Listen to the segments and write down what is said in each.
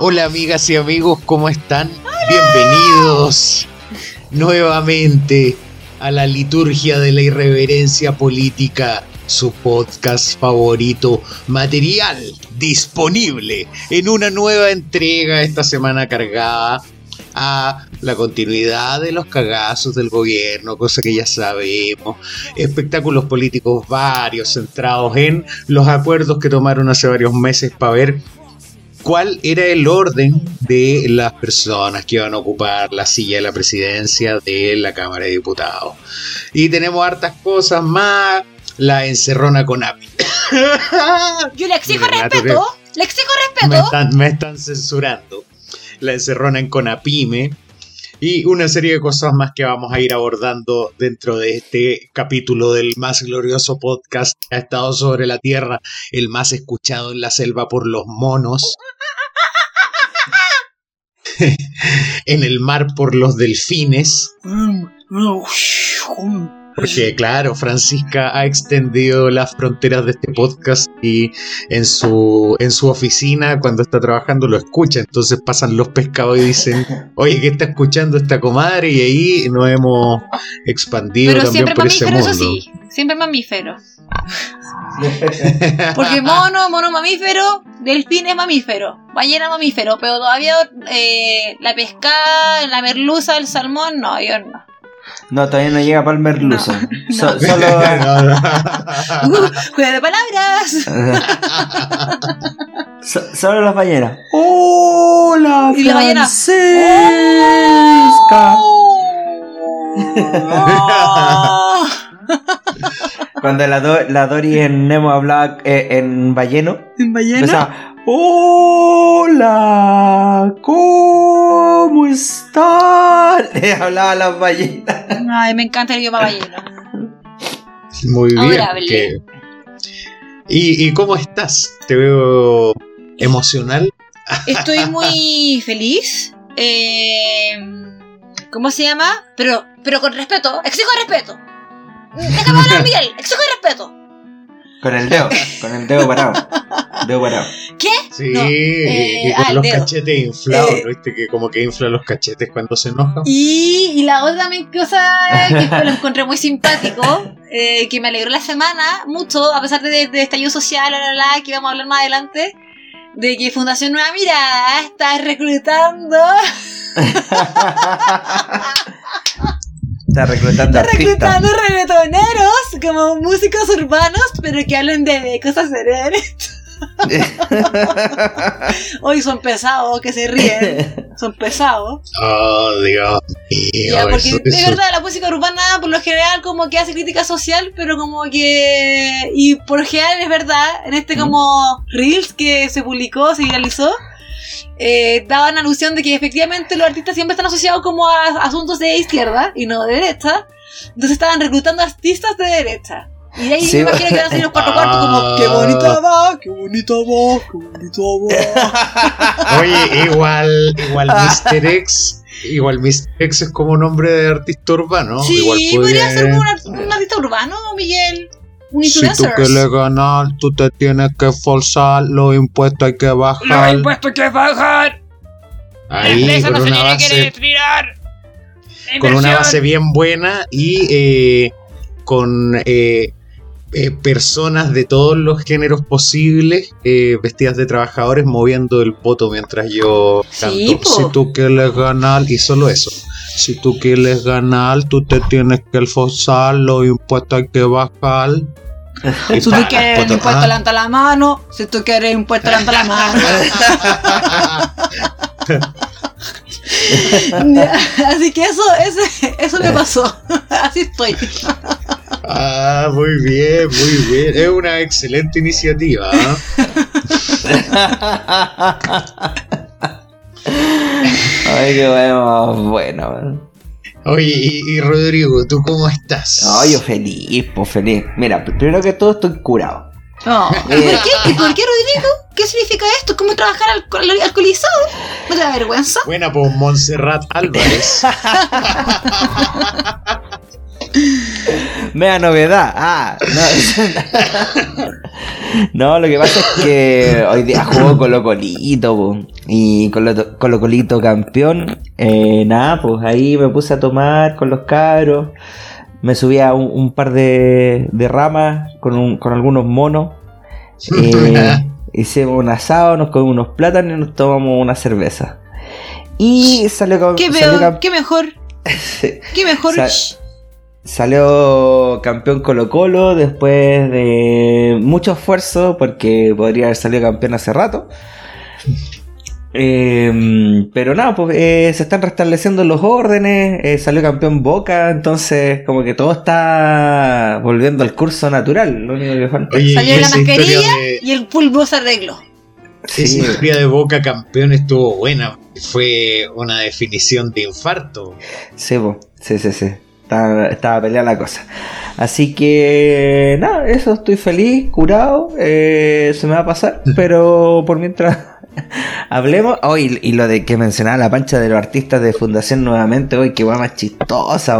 Hola amigas y amigos, ¿cómo están? Bienvenidos nuevamente a la liturgia de la irreverencia política, su podcast favorito, material disponible en una nueva entrega esta semana cargada a la continuidad de los cagazos del gobierno, cosa que ya sabemos, espectáculos políticos varios centrados en los acuerdos que tomaron hace varios meses para ver cuál era el orden de las personas que iban a ocupar la silla de la presidencia de la Cámara de Diputados. Y tenemos hartas cosas más, la encerrona con API. Yo le exijo respeto, le exijo respeto. Me están, censurando. La encerrona en Conapime y una serie de cosas más que vamos a ir abordando dentro de este capítulo del más glorioso podcast que ha estado sobre la Tierra, el más escuchado en la selva por los monos, en el mar por los delfines. Porque claro, Francisca ha extendido las fronteras de este podcast y en su, en su oficina cuando está trabajando lo escucha, entonces pasan los pescados y dicen, oye, ¿qué está escuchando esta comadre? Y ahí nos hemos expandido también por ese mundo. Eso sí, siempre mamífero. Porque mono, mono mamífero, delfín es mamífero, ballena mamífero, pero todavía eh, la pescada, la merluza, el salmón, no, yo no. No, todavía no llega para el merluzo. solo. juega de palabras. solo las ballenas. ¡Hola! Y la ballena. ¡Oh! Cuando la, la Dory en Nemo hablaba eh, en balleno. ¿En balleno? Hola, ¿cómo están? Le hablaba a las ballenas. Ay, me encanta el idioma ballena. Muy bien. ¿Y, ¿Y cómo estás? Te veo emocional. Estoy muy feliz. Eh, ¿Cómo se llama? Pero, pero con respeto. Exijo respeto. Déjame hablar, Miguel. Exijo respeto. Con el dedo, con el dedo parado. Parado. ¿Qué? Sí, y, con ah, los cachetes inflados, eh, ¿viste? Que como que infla los cachetes cuando se enoja. Y, y la otra cosa que lo encontré muy simpático, eh, que me alegró la semana mucho, a pesar de, de estallido social, la, la, la, que vamos a hablar más adelante, de que Fundación Nueva Mirada está reclutando. Está reclutando Está reclutando reggaetoneros como músicos urbanos, pero que hablen de cosas serias. Hoy son pesados, que se ríen. Son pesados. Oh, Dios Ya, porque de verdad la música urbana por lo general como que hace crítica social, pero como que... Y por lo general es verdad, en este como Reels que se publicó, se viralizó, eh, daban alusión de que efectivamente los artistas siempre están asociados como a asuntos de izquierda y no de derecha. Entonces estaban reclutando artistas de derecha. Y de ahí me imagino que van a salir los cuatro cuartos como qué bonita va, qué bonita va, qué bonita va. Oye, igual, igual Mr. X, igual Mr. X es como nombre de artista urbano. Sí, igual podría ser un, un artista urbano, Miguel. Si tú quieres ganar, tú te tienes que esforzar, los impuestos hay que bajar. Los impuestos hay que bajar. Ahí, con una base, con una base bien buena y eh, con eh, eh, personas de todos los géneros posibles vestidas de trabajadores moviendo el poto mientras yo canto. si tú quieres ganar, y solo eso. Si tú quieres ganar, tú te tienes que esforzar, los impuestos hay que bajar. Si tú quieres un impuesto, levanta la mano. Si tú quieres impuesto, levanta la mano. Así que eso, ese, eso me pasó. Así estoy. Ah, muy bien, muy bien. Es una excelente iniciativa. ¿ah? Ay, qué bueno, bueno. Oye, y, Rodrigo, ¿tú cómo estás? Ay, yo feliz, pues feliz. Mira, primero que todo estoy curado. Oh. ¿Por qué? ¿Y por qué, Rodrigo? ¿Qué significa esto? ¿Cómo trabajar al alcoholizado? ¿No te da vergüenza? Buena, pues Montserrat Álvarez. Mea novedad. Ah, no. no, lo que pasa es que hoy día juego Colo Colito, y Colo, Colo Colito campeón. Eh, nada, pues ahí me puse a tomar con los cabros. Me subí a un, par de, de ramas con, con algunos monos. Eh, hicimos un asado, nos comimos unos plátanos y nos tomamos una cerveza. Y salió, ¿Qué, salió ¿Qué mejor? ¿Qué mejor? Salió campeón Colo Colo después de mucho esfuerzo porque podría haber salido campeón hace rato. Em, pero nada, pues eh, se están restableciendo los órdenes, eh, salió campeón Boca, entonces como que todo está volviendo al curso natural. Lo único que falta. salió la mascarilla y el pulvo se arregló. Sí. Esa historia de Boca campeón estuvo buena, fue una definición de infarto. Sí, sí, sí, sí. Estaba, estaba peleada la cosa. Así que, nada, eso, estoy feliz, curado, eh, se me va a pasar, pero por mientras Hablemos hoy y lo de que mencionaba la pancha de los artistas de Fundación nuevamente, hoy que va más chistosa,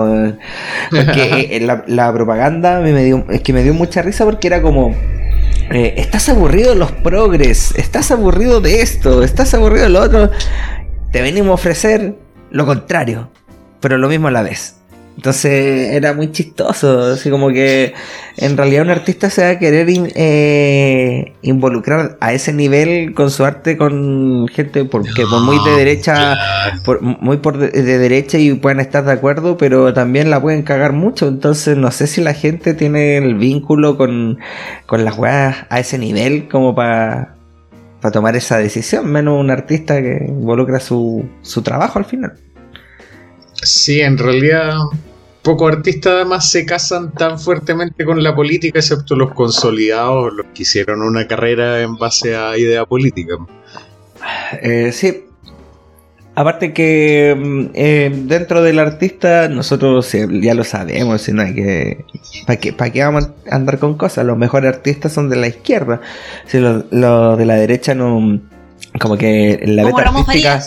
porque eh, la, propaganda me, dio, es que me dio mucha risa porque era como eh, estás aburrido de los progres, estás aburrido de esto, estás aburrido de lo otro. Te venimos a ofrecer lo contrario, pero lo mismo a la vez. Entonces era muy chistoso, así como que en realidad un artista se va a querer eh, involucrar a ese nivel con su arte con gente porque por muy de derecha, por, muy por de, derecha y pueden estar de acuerdo, pero también la pueden cagar mucho. Entonces no sé si la gente tiene el vínculo con, con las weas a ese nivel como para tomar esa decisión, menos un artista que involucra su, su trabajo al final. Sí, en realidad pocos artistas además se casan tan fuertemente con la política, excepto los consolidados, los que hicieron una carrera en base a idea política. Eh, sí. Aparte que mm, eh, dentro del artista nosotros ya lo sabemos, si no hay que... ¿Para qué, ¿Para qué vamos a andar con cosas? Los mejores artistas son de la izquierda. Si los de la derecha no... Como que la beta artística...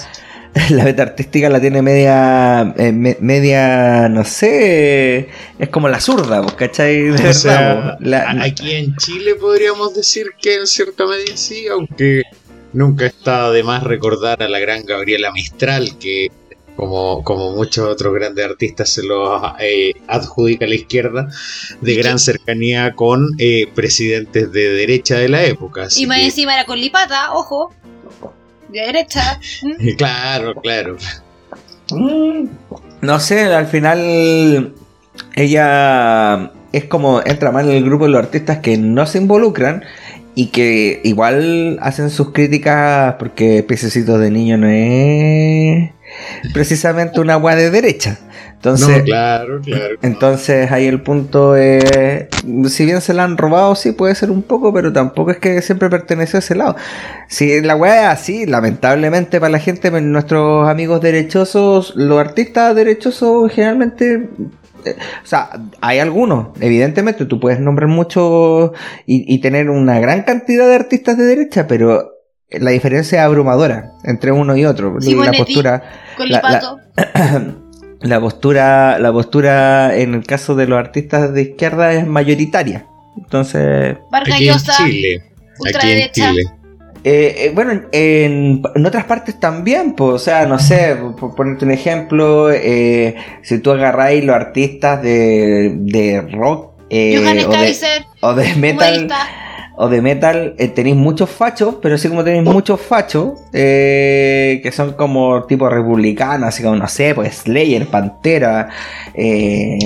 la beta artística la tiene media, eh, media, no sé, es como la zurda, ¿cachai? o sea, aquí en Chile podríamos decir que en cierta medida sí, aunque nunca está de más recordar a la gran Gabriela Mistral, que como, como muchos otros grandes artistas se lo eh, adjudica a la izquierda, de gran cercanía con eh, presidentes de derecha de la época. Y más encima era con Lipata, ojo de derecha. claro, claro. Mm. No sé, al final ella es como entra mal en el grupo de los artistas que no se involucran y que igual hacen sus críticas porque Pececito de Niño no es precisamente una agua de derecha. Entonces, claro, claro. Entonces ahí el punto es, si bien se la han robado, sí puede ser un poco, pero tampoco es que siempre perteneció a ese lado. Si la weá es así, lamentablemente para la gente, nuestros amigos derechosos, los artistas derechosos generalmente eh, o sea, hay algunos, evidentemente, tú puedes nombrar mucho y, tener una gran cantidad de artistas de derecha, pero la diferencia es abrumadora entre uno y otro. la postura. Con la postura, la postura en el caso de los artistas de izquierda es mayoritaria. Entonces. Aquí en Chile. Aquí en Chile. Eh, eh, bueno, en, otras partes también, pues, o sea, no sé, por ponerte un ejemplo, eh, si tú agarráis los artistas de, de rock o, de, o, de, metal, o de metal eh, tenéis muchos fachos, pero así como tenéis muchos fachos eh, que son como tipo republicanos, así como no sé, pues Slayer, Pantera, eh,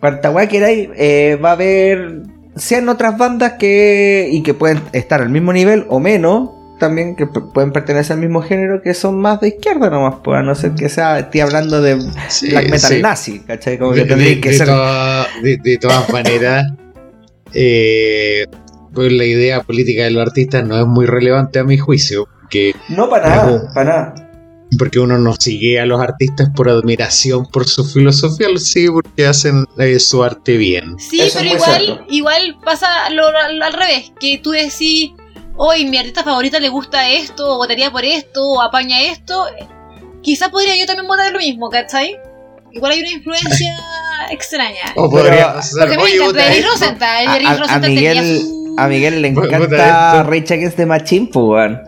cuanta guay queráis, eh, va a haber sean otras bandas que y que pueden estar al mismo nivel o menos también que pueden pertenecer al mismo género que son más de izquierda nomás, pues a no ser que sea, estoy hablando de black metal nazi, ¿cachai? Como que de, que ser... de, todas maneras, eh, pues la idea política de los artistas no es muy relevante a mi juicio. Que no, para nada, para nada. Porque uno no sigue a los artistas por admiración por su filosofía, lo sigue porque hacen eh, su arte bien. Sí, pero igual, igual pasa lo, al revés, que tú decís, hoy mi artista favorita le gusta esto, o votaría por esto, o apaña esto. Quizás podría yo también votar lo mismo, ¿cachai? Igual hay una influencia extraña. O podría pasar. Porque me encanta. Rosenthal. Rosenthal tenía su- a Miguel le Puta encanta esto. Rage Against the Machine, pues, weón.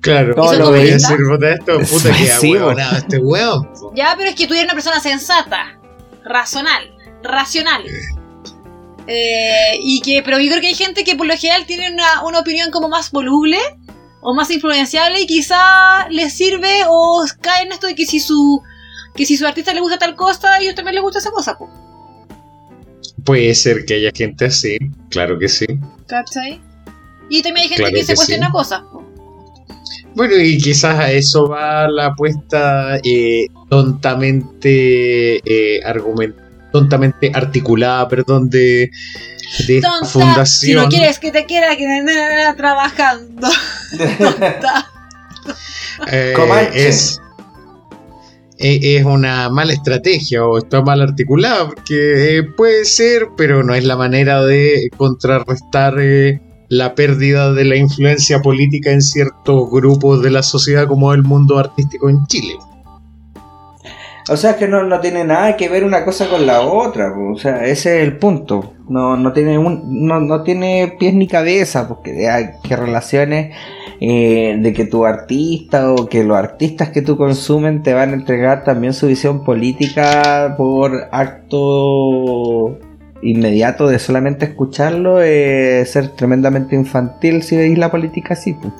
Claro, ¿Cómo lo lo voy a veis? decir, vota esto, puta que Sí, este weón. Ya, pero es que tú eres una persona sensata, razonal, racional. Eh, y que, pero yo creo que hay gente que por lo general tiene una, una opinión como más voluble o más influenciable y quizá les sirve o cae en esto de que si su que si su artista le gusta tal cosa, a ellos también les gusta esa cosa, po. Puede ser que haya gente así, claro que sí. ¿cachai? Y también hay gente Claro que, se cuestiona sí. cosas. Bueno, y quizás a eso va la apuesta eh, tontamente eh, argument- tontamente articulada, perdón, de, de esta Tonta, si fundación. no quieres que te quiera que te nada trabajando. Tonta. Eh, es, es una mala estrategia o está mal articulada, porque eh, puede ser, pero no es la manera de contrarrestar eh, la pérdida de la influencia política en ciertos grupos de la sociedad como el mundo artístico en Chile. O sea, es que no, no tiene nada que ver una cosa con la otra, po. o sea, ese es el punto. No, no tiene un, no, no tiene pies ni cabeza, porque hay que relaciones eh, de que tu artista o que los artistas que tú consumen te van a entregar también su visión política por acto inmediato de solamente escucharlo, eh, ser tremendamente infantil si veis la política así. pues.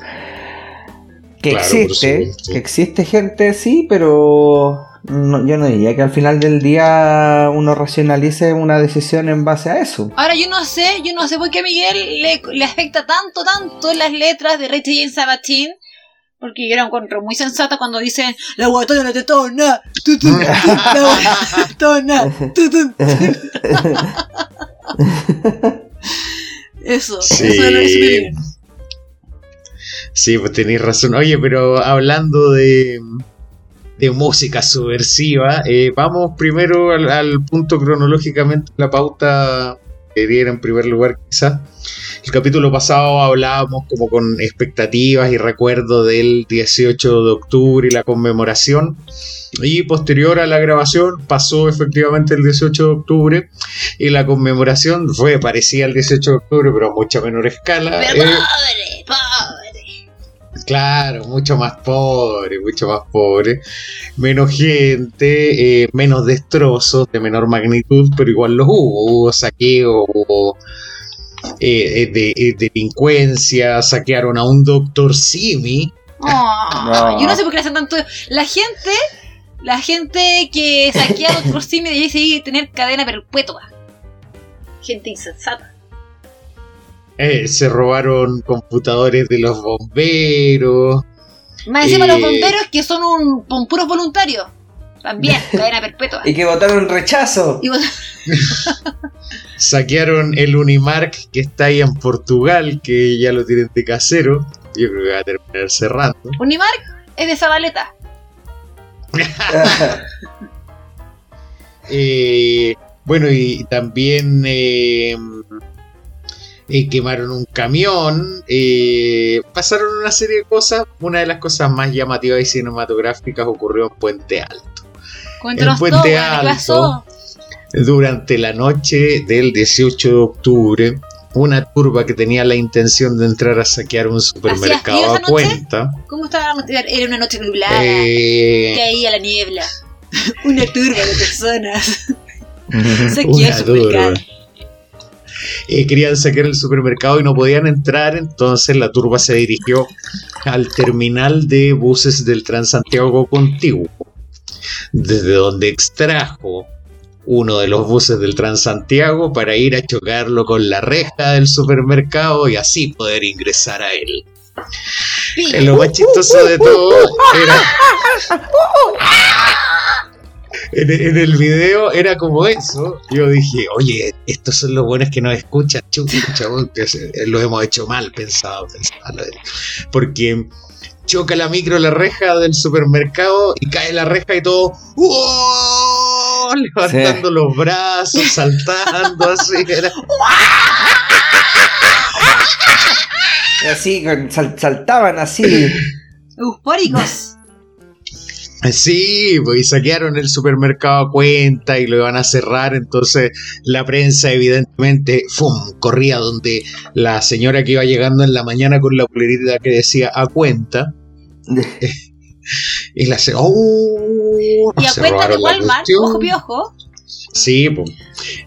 Que Claro, existe, que existe gente, sí, pero no- yo no diría que al final del día uno racionalice una decisión en base a eso. Ahora yo no sé, yo no sé por qué a Miguel le, le afecta tanto, tanto las letras de Rachel Jane Sabatin. Porque yo la encuentro muy sensata cuando dicen la guatona te tona, tutun, la guatona tona, tutun. Eso, Sí. eso es lo que se me viene. Sí, pues tenéis razón. Oye, pero hablando de, de música subversiva, eh, vamos primero al, al punto cronológicamente, la pauta que diera en primer lugar quizás. El capítulo pasado hablábamos como con expectativas y recuerdos del 18 de octubre y la conmemoración. Y posterior a la grabación pasó efectivamente el 18 de octubre y la conmemoración fue parecida al 18 de octubre pero a mucha menor escala. Pero Eh, pobre, pobre. Claro, mucho más pobre, mucho más pobre. Menos gente, eh, menos destrozos, de menor magnitud, pero igual los hubo. Hubo saqueo, hubo eh, eh, de, eh, delincuencia, saquearon a un doctor Simi. Oh, No. Yo no sé por qué le hacen tanto. La gente, la gente que saquea a los Simi debería seguir tener cadena perpetua. Gente insensata. Eh, se robaron computadores de los bomberos. Más encima Eh. los bomberos que son un, son puros voluntarios. También, cadena perpetua. Y que votaron rechazo. Y Saquearon el Unimark que está ahí en Portugal, que ya lo tienen de casero. Yo creo que va a terminar cerrando. Unimark es de Zabaleta. Eh, bueno, y también eh, eh, quemaron un camión, eh, pasaron una serie de cosas. Una de las cosas más llamativas y cinematográficas ocurrió en Puente Alto. Cuéntanos Puente todo, ¿qué Alto. pasó? Durante la noche del 18 de octubre, una turba que tenía la intención de entrar a saquear un supermercado a noche? cuenta. ¿Cómo estaba la noche? Era una noche nublada. eh, Caía la niebla. Una turba de personas. Supermercado. Eh, querían saquear el supermercado y no podían entrar, entonces la turba se dirigió al terminal de buses del Transantiago Contiguo, desde donde extrajo uno de los buses del Transantiago para ir a chocarlo con la reja del supermercado y así poder ingresar a él. Eh, Lo más chistoso de todo era. En, en el video era como eso. Yo dije, oye, estos son los buenos que nos escuchan. Chucha, weón, que se- lo hemos hecho mal pensado. pensado. Porque choca la micro la reja del supermercado y cae la reja y todo. Levantando los brazos, saltando así. Era, así, sal- saltaban así. Eufóricos. Sí, pues y saquearon el supermercado a cuenta y lo iban a cerrar, entonces la prensa evidentemente ¡fum! corría donde la señora que iba llegando en la mañana con la pulerita que decía a cuenta. y la se ¡Oh! Y a Se cuenta de Walmart, ojo piojo. Sí, pues.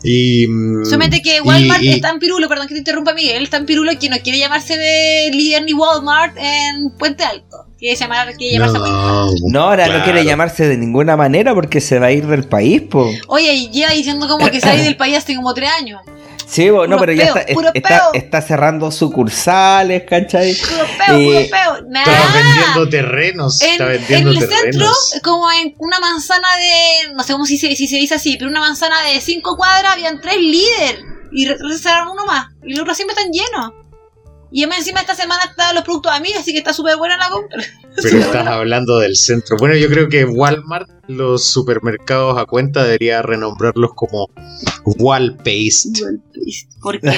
Y, mm, Solamente que Walmart y- y- es tan pirulo, perdón que te interrumpa Miguel, es tan pirulo que no quiere llamarse de líder ni Walmart en Puente Alto. Quiere, llamar, quiere llamarse. No, No, ahora no claro. quiere llamarse de ninguna manera porque se va a ir del país, po. Oye, y lleva diciendo como que sale del país hace como tres años. Sí, po, no, pero ya está, puro está, está cerrando sucursales, ¿cachai? Puro peo, puro peo. Nah. vendiendo terrenos. En, está en vendiendo el centro, terrenos. como en una manzana de. No sé cómo si se, si se dice así, pero una manzana de cinco cuadras habían tres líderes. Y reservaron uno más. Y los otros siempre están llenos. Y además encima esta semana están los productos a mí, así que está súper buena la compra. Pero estás hablando del centro. Bueno, yo creo que Walmart, los supermercados a cuenta, debería renombrarlos como Wall Paste, ¿Por qué?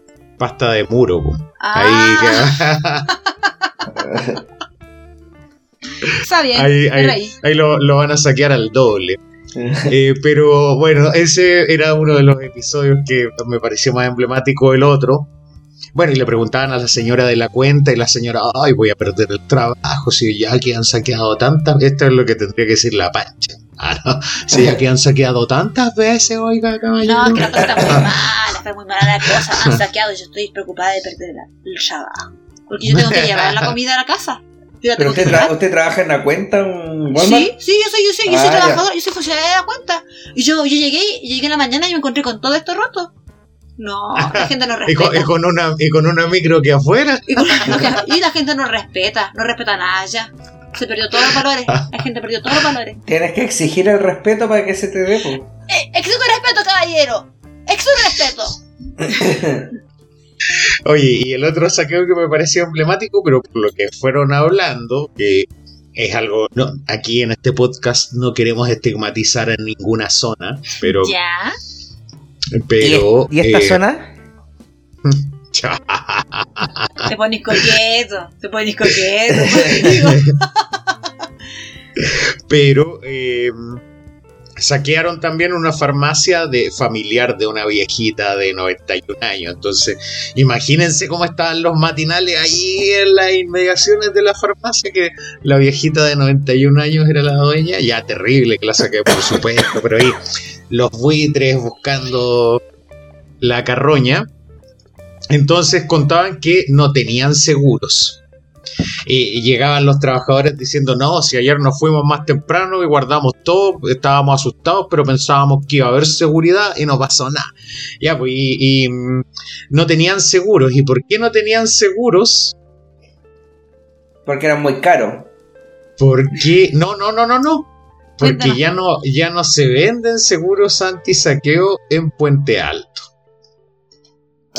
pasta de muro. Ah, Ahí, está bien. ahí, ahí- ahí lo, lo van a saquear al doble. Eh, pero bueno, ese era uno de los episodios que me pareció más emblemático del otro. Bueno, y le preguntaban a la señora de la cuenta y la señora, ay, voy a perder el trabajo si ya que han saqueado tantas, esto es lo que tendría que decir la pancha. Ah, no, si ya que han saqueado tantas veces, oiga, caballero. No, es que la cosa está muy mala, está muy mala la cosa. Han saqueado y yo estoy preocupada de perder la- el trabajo. Porque yo tengo que llevar la comida a la casa. Yo la ¿Pero usted, tra- usted trabaja en la cuenta en Walmart? Sí, sí, yo soy, yo soy, yo soy Ah, ya. trabajador, yo soy funcionaria de la cuenta. Y yo, yo llegué, llegué en la mañana y me encontré con todo esto roto. No, la gente no Y con, respeta. y con una, y con una micro que afuera. Y, con- y la gente no respeta, no respeta nada ya. Se perdió todos los valores. La gente perdió todos los valores. Tienes que exigir el respeto para que se te dé, po. Eh, exijo respeto, caballero. Exijo respeto. Oye, y el otro saqueo que me pareció emblemático, pero por lo que fueron hablando, que es algo, no, aquí en este podcast no queremos estigmatizar en ninguna zona, pero, Ya. Pero ¿Y, y esta eh, zona? Te pones coqueto. Te pones coqueto. Pero eh, saquearon también una farmacia de familiar de una viejita de 91 años. Entonces, imagínense cómo estaban los matinales ahí en las inmediaciones de la farmacia, que la viejita de 91 años era la dueña. Ya terrible que la saqué, por supuesto, pero ahí los buitres buscando la carroña. Entonces contaban que no tenían seguros. Y y llegaban los trabajadores diciendo, no, si ayer nos fuimos más temprano y guardamos todo, estábamos asustados, pero pensábamos que iba a haber seguridad y no pasó nada. Ya, pues, y, y, mm, no tenían seguros. ¿Y por qué no tenían seguros? Porque eran muy caros. Porque, no, no, no, no, no. Porque ya no, ya no se venden seguros anti-saqueo en Puente Alto.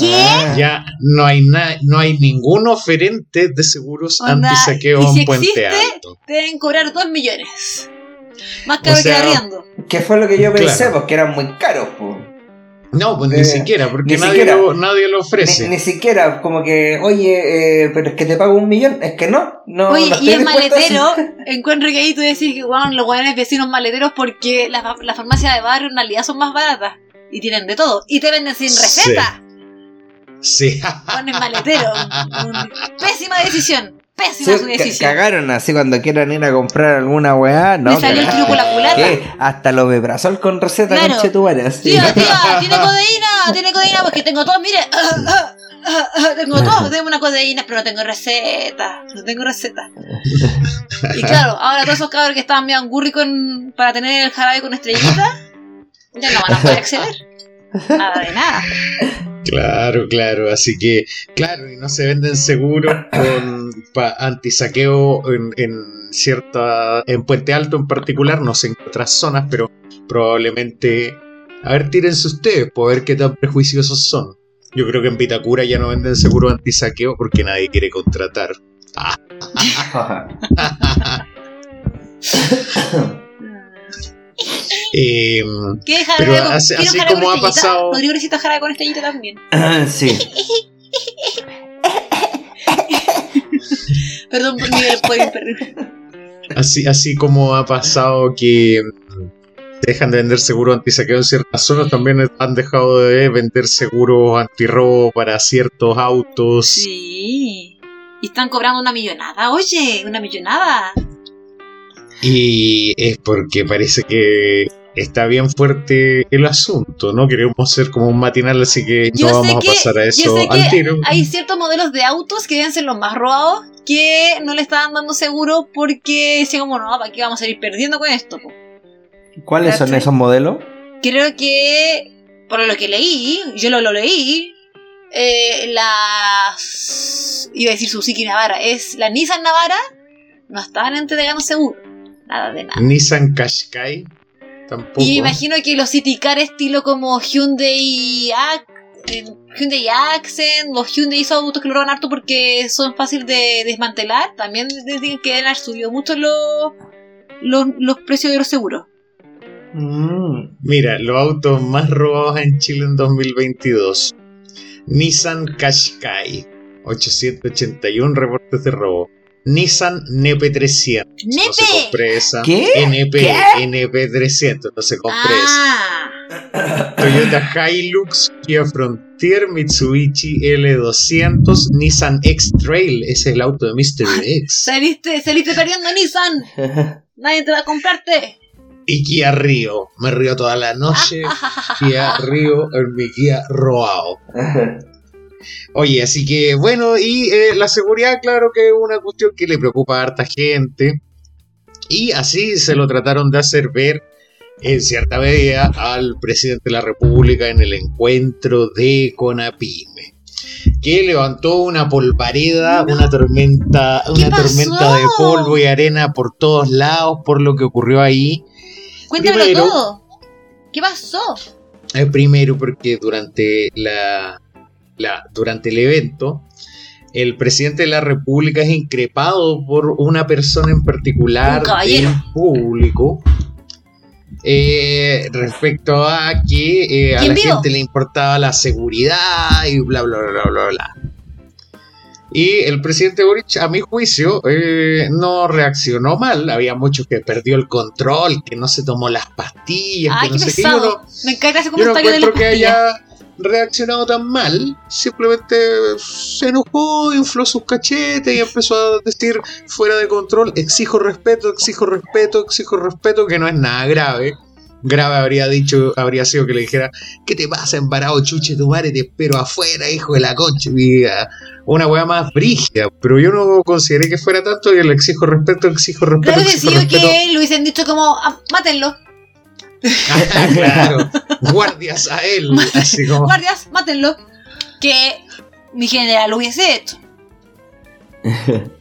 ¿Qué? Ah. Ya no hay na- no hay ningún oferente de seguros Onda, anti-saqueo y si en Puente existe, Alto. Te deben cobrar 2 millones. Más caro O sea, que arriendo. ¿Qué fue lo que yo pensé? Claro. Porque eran muy caros, po. No, pues Eh, ni siquiera, porque ni nadie, siquiera. Lo, nadie lo ofrece. Ni, ni siquiera, como que, oye, eh, pero es que te pago un millón. Es que no, no. Oye, no y el maletero, encuentro que ahí tú decís que bueno, los buenos vecinos maleteros porque las fa- las farmacias de barrio en realidad son más baratas y tienen de todo. Y te venden sin Sí. Sí. Ponen maletero. Un- Pésima decisión. Sí, Pésima su ca- decisión. cagaron así cuando quieran ir a comprar alguna weá. No, Me salió el cagaron. truco la culata. ¿Qué? Hasta los bebrazol con receta Claro. con chetumare, así. Tía, tía, tiene codeína, tiene codeína porque tengo todo, mire. Tengo todo, tengo una codeína, pero no tengo receta. No tengo receta. Y claro, ahora todos esos cabros que estaban medio angurri con, para tener el jarabe con estrellita, ya no van a poder acceder. Nada de nada. Claro, claro. Así que, claro, y no se venden seguros con pa- antisaqueo en, en cierta. en Puente Alto en particular, no sé en otras zonas, pero probablemente. A ver, tírense ustedes, por ver qué tan prejuiciosos son. Yo creo que en Vitacura ya no venden seguro antisaqueo porque nadie quiere contratar. Ah. Eh, ¿Qué Pero con, así- ¿quiere un así jarabe con como ha estrellita? pasado- Rodrigo necesita jarabe con estrellita también. sí. Perdón por Miguel, por interrumpir. Así, así como ha pasado que dejan de vender seguro antisaqueo en ciertas zonas, también han dejado de vender seguros antirrobo para ciertos autos. Sí. Y están cobrando una millonada, oye, una millonada. Y es porque parece que está bien fuerte el asunto, ¿no? Queremos ser como un matinal, así que no vamos a pasar a eso al tiro. Hay ciertos modelos de autos que deben ser los más robados que no le estaban dando seguro porque decían como, no, ¿para qué vamos a ir perdiendo con esto? ¿Cuáles son esos modelos? Creo que, por lo que leí, yo lo, lo leí, eh, la... iba a decir Suzuki Navara, es la Nissan Navara, no estaban entregando seguro. Nada de nada. Nissan Qashqai tampoco. Y imagino que los City Car estilo como Hyundai Hyundai Accent, los Hyundai esos autos que lo roban harto porque son fáciles de desmantelar, también dicen que han subido mucho los, los, precios de los seguros. Mm. Mira, los autos más robados en Chile en 2022. Nissan Qashqai, 881 reportes de robo. Nissan NP300. ¿Nepe? No se compré esa. ¿Qué? NP, NP300, no se compré ah. Toyota Hilux, Kia Frontier, Mitsubishi L200, Nissan X-Trail, es el auto de Mr. X. Saliste, saliste perdiendo Nissan. Nadie te va a comprarte. Y Kia Río, me río toda la noche. Kia Río, en mi Kia robado. Oye, así que bueno, y eh, la seguridad, claro que es una cuestión que le preocupa a harta gente. Y así se lo trataron de hacer ver en cierta medida al presidente de la República en el encuentro de Conapime. Que levantó una polvareda, una tormenta, una tormenta de polvo y arena por todos lados por lo que ocurrió ahí. Cuéntamelo todo. ¿Qué pasó? Eh, primero porque durante la durante el evento, el presidente de la República es increpado por una persona en particular en público eh, respecto a que eh, a la gente le importaba la seguridad y bla bla bla bla bla. Y el presidente Boric, a mi juicio, eh, no reaccionó mal. Había muchos que perdió el control, que no se tomó las pastillas, que no sé qué. Me encanta ese comentario de las pastillas reaccionado tan mal, simplemente se enojó, infló sus cachetes y empezó a decir fuera de control, exijo respeto, exijo respeto, exijo respeto, que no es nada grave. Grave habría dicho, habría sido que le dijera, ¿qué te pasa, embarado, chuche tu madre? Te espero afuera, hijo de la concha. una weá más brígida. Pero yo no consideré que fuera tanto y le exijo respeto, exijo respeto. Claro que que lo hubiesen dicho como, ah, claro, guardias a él. Así como... Guardias, mátenlo. Que mi general hubiese hecho.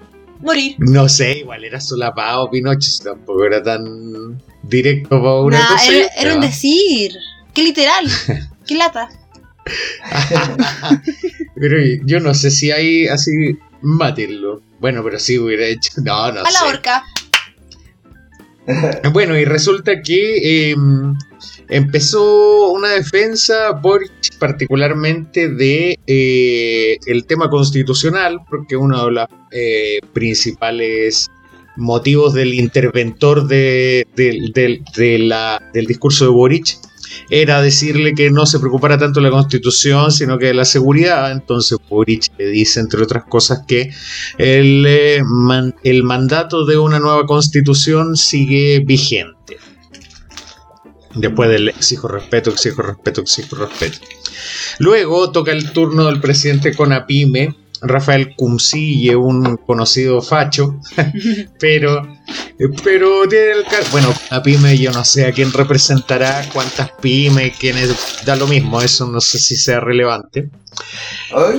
Morir. No sé, igual era solapado Pinocho, tampoco era tan directo para una cosa. Era, era un decir. Qué literal. Qué lata. pero yo no sé si hay así, mátenlo. Bueno, pero sí hubiera hecho. No, no sé. A la horca. Bueno, y resulta que em, empezó una defensa por particularmente de eh, el tema constitucional, porque uno de los eh, principales motivos del interventor de, la, del discurso de Boric era decirle que no se preocupara tanto de la constitución, sino que de la seguridad. Entonces Boric le dice, entre otras cosas, que el, eh, el mandato de una nueva constitución sigue vigente. Después del exijo respeto, exijo respeto, exijo respeto. Luego toca el turno del presidente Conapime, Rafael Cumcille, un conocido facho, pero, pero tiene el bueno, a pyme yo no sé a quién representará, cuántas pymes, quiénes, da lo mismo, eso no sé si sea relevante.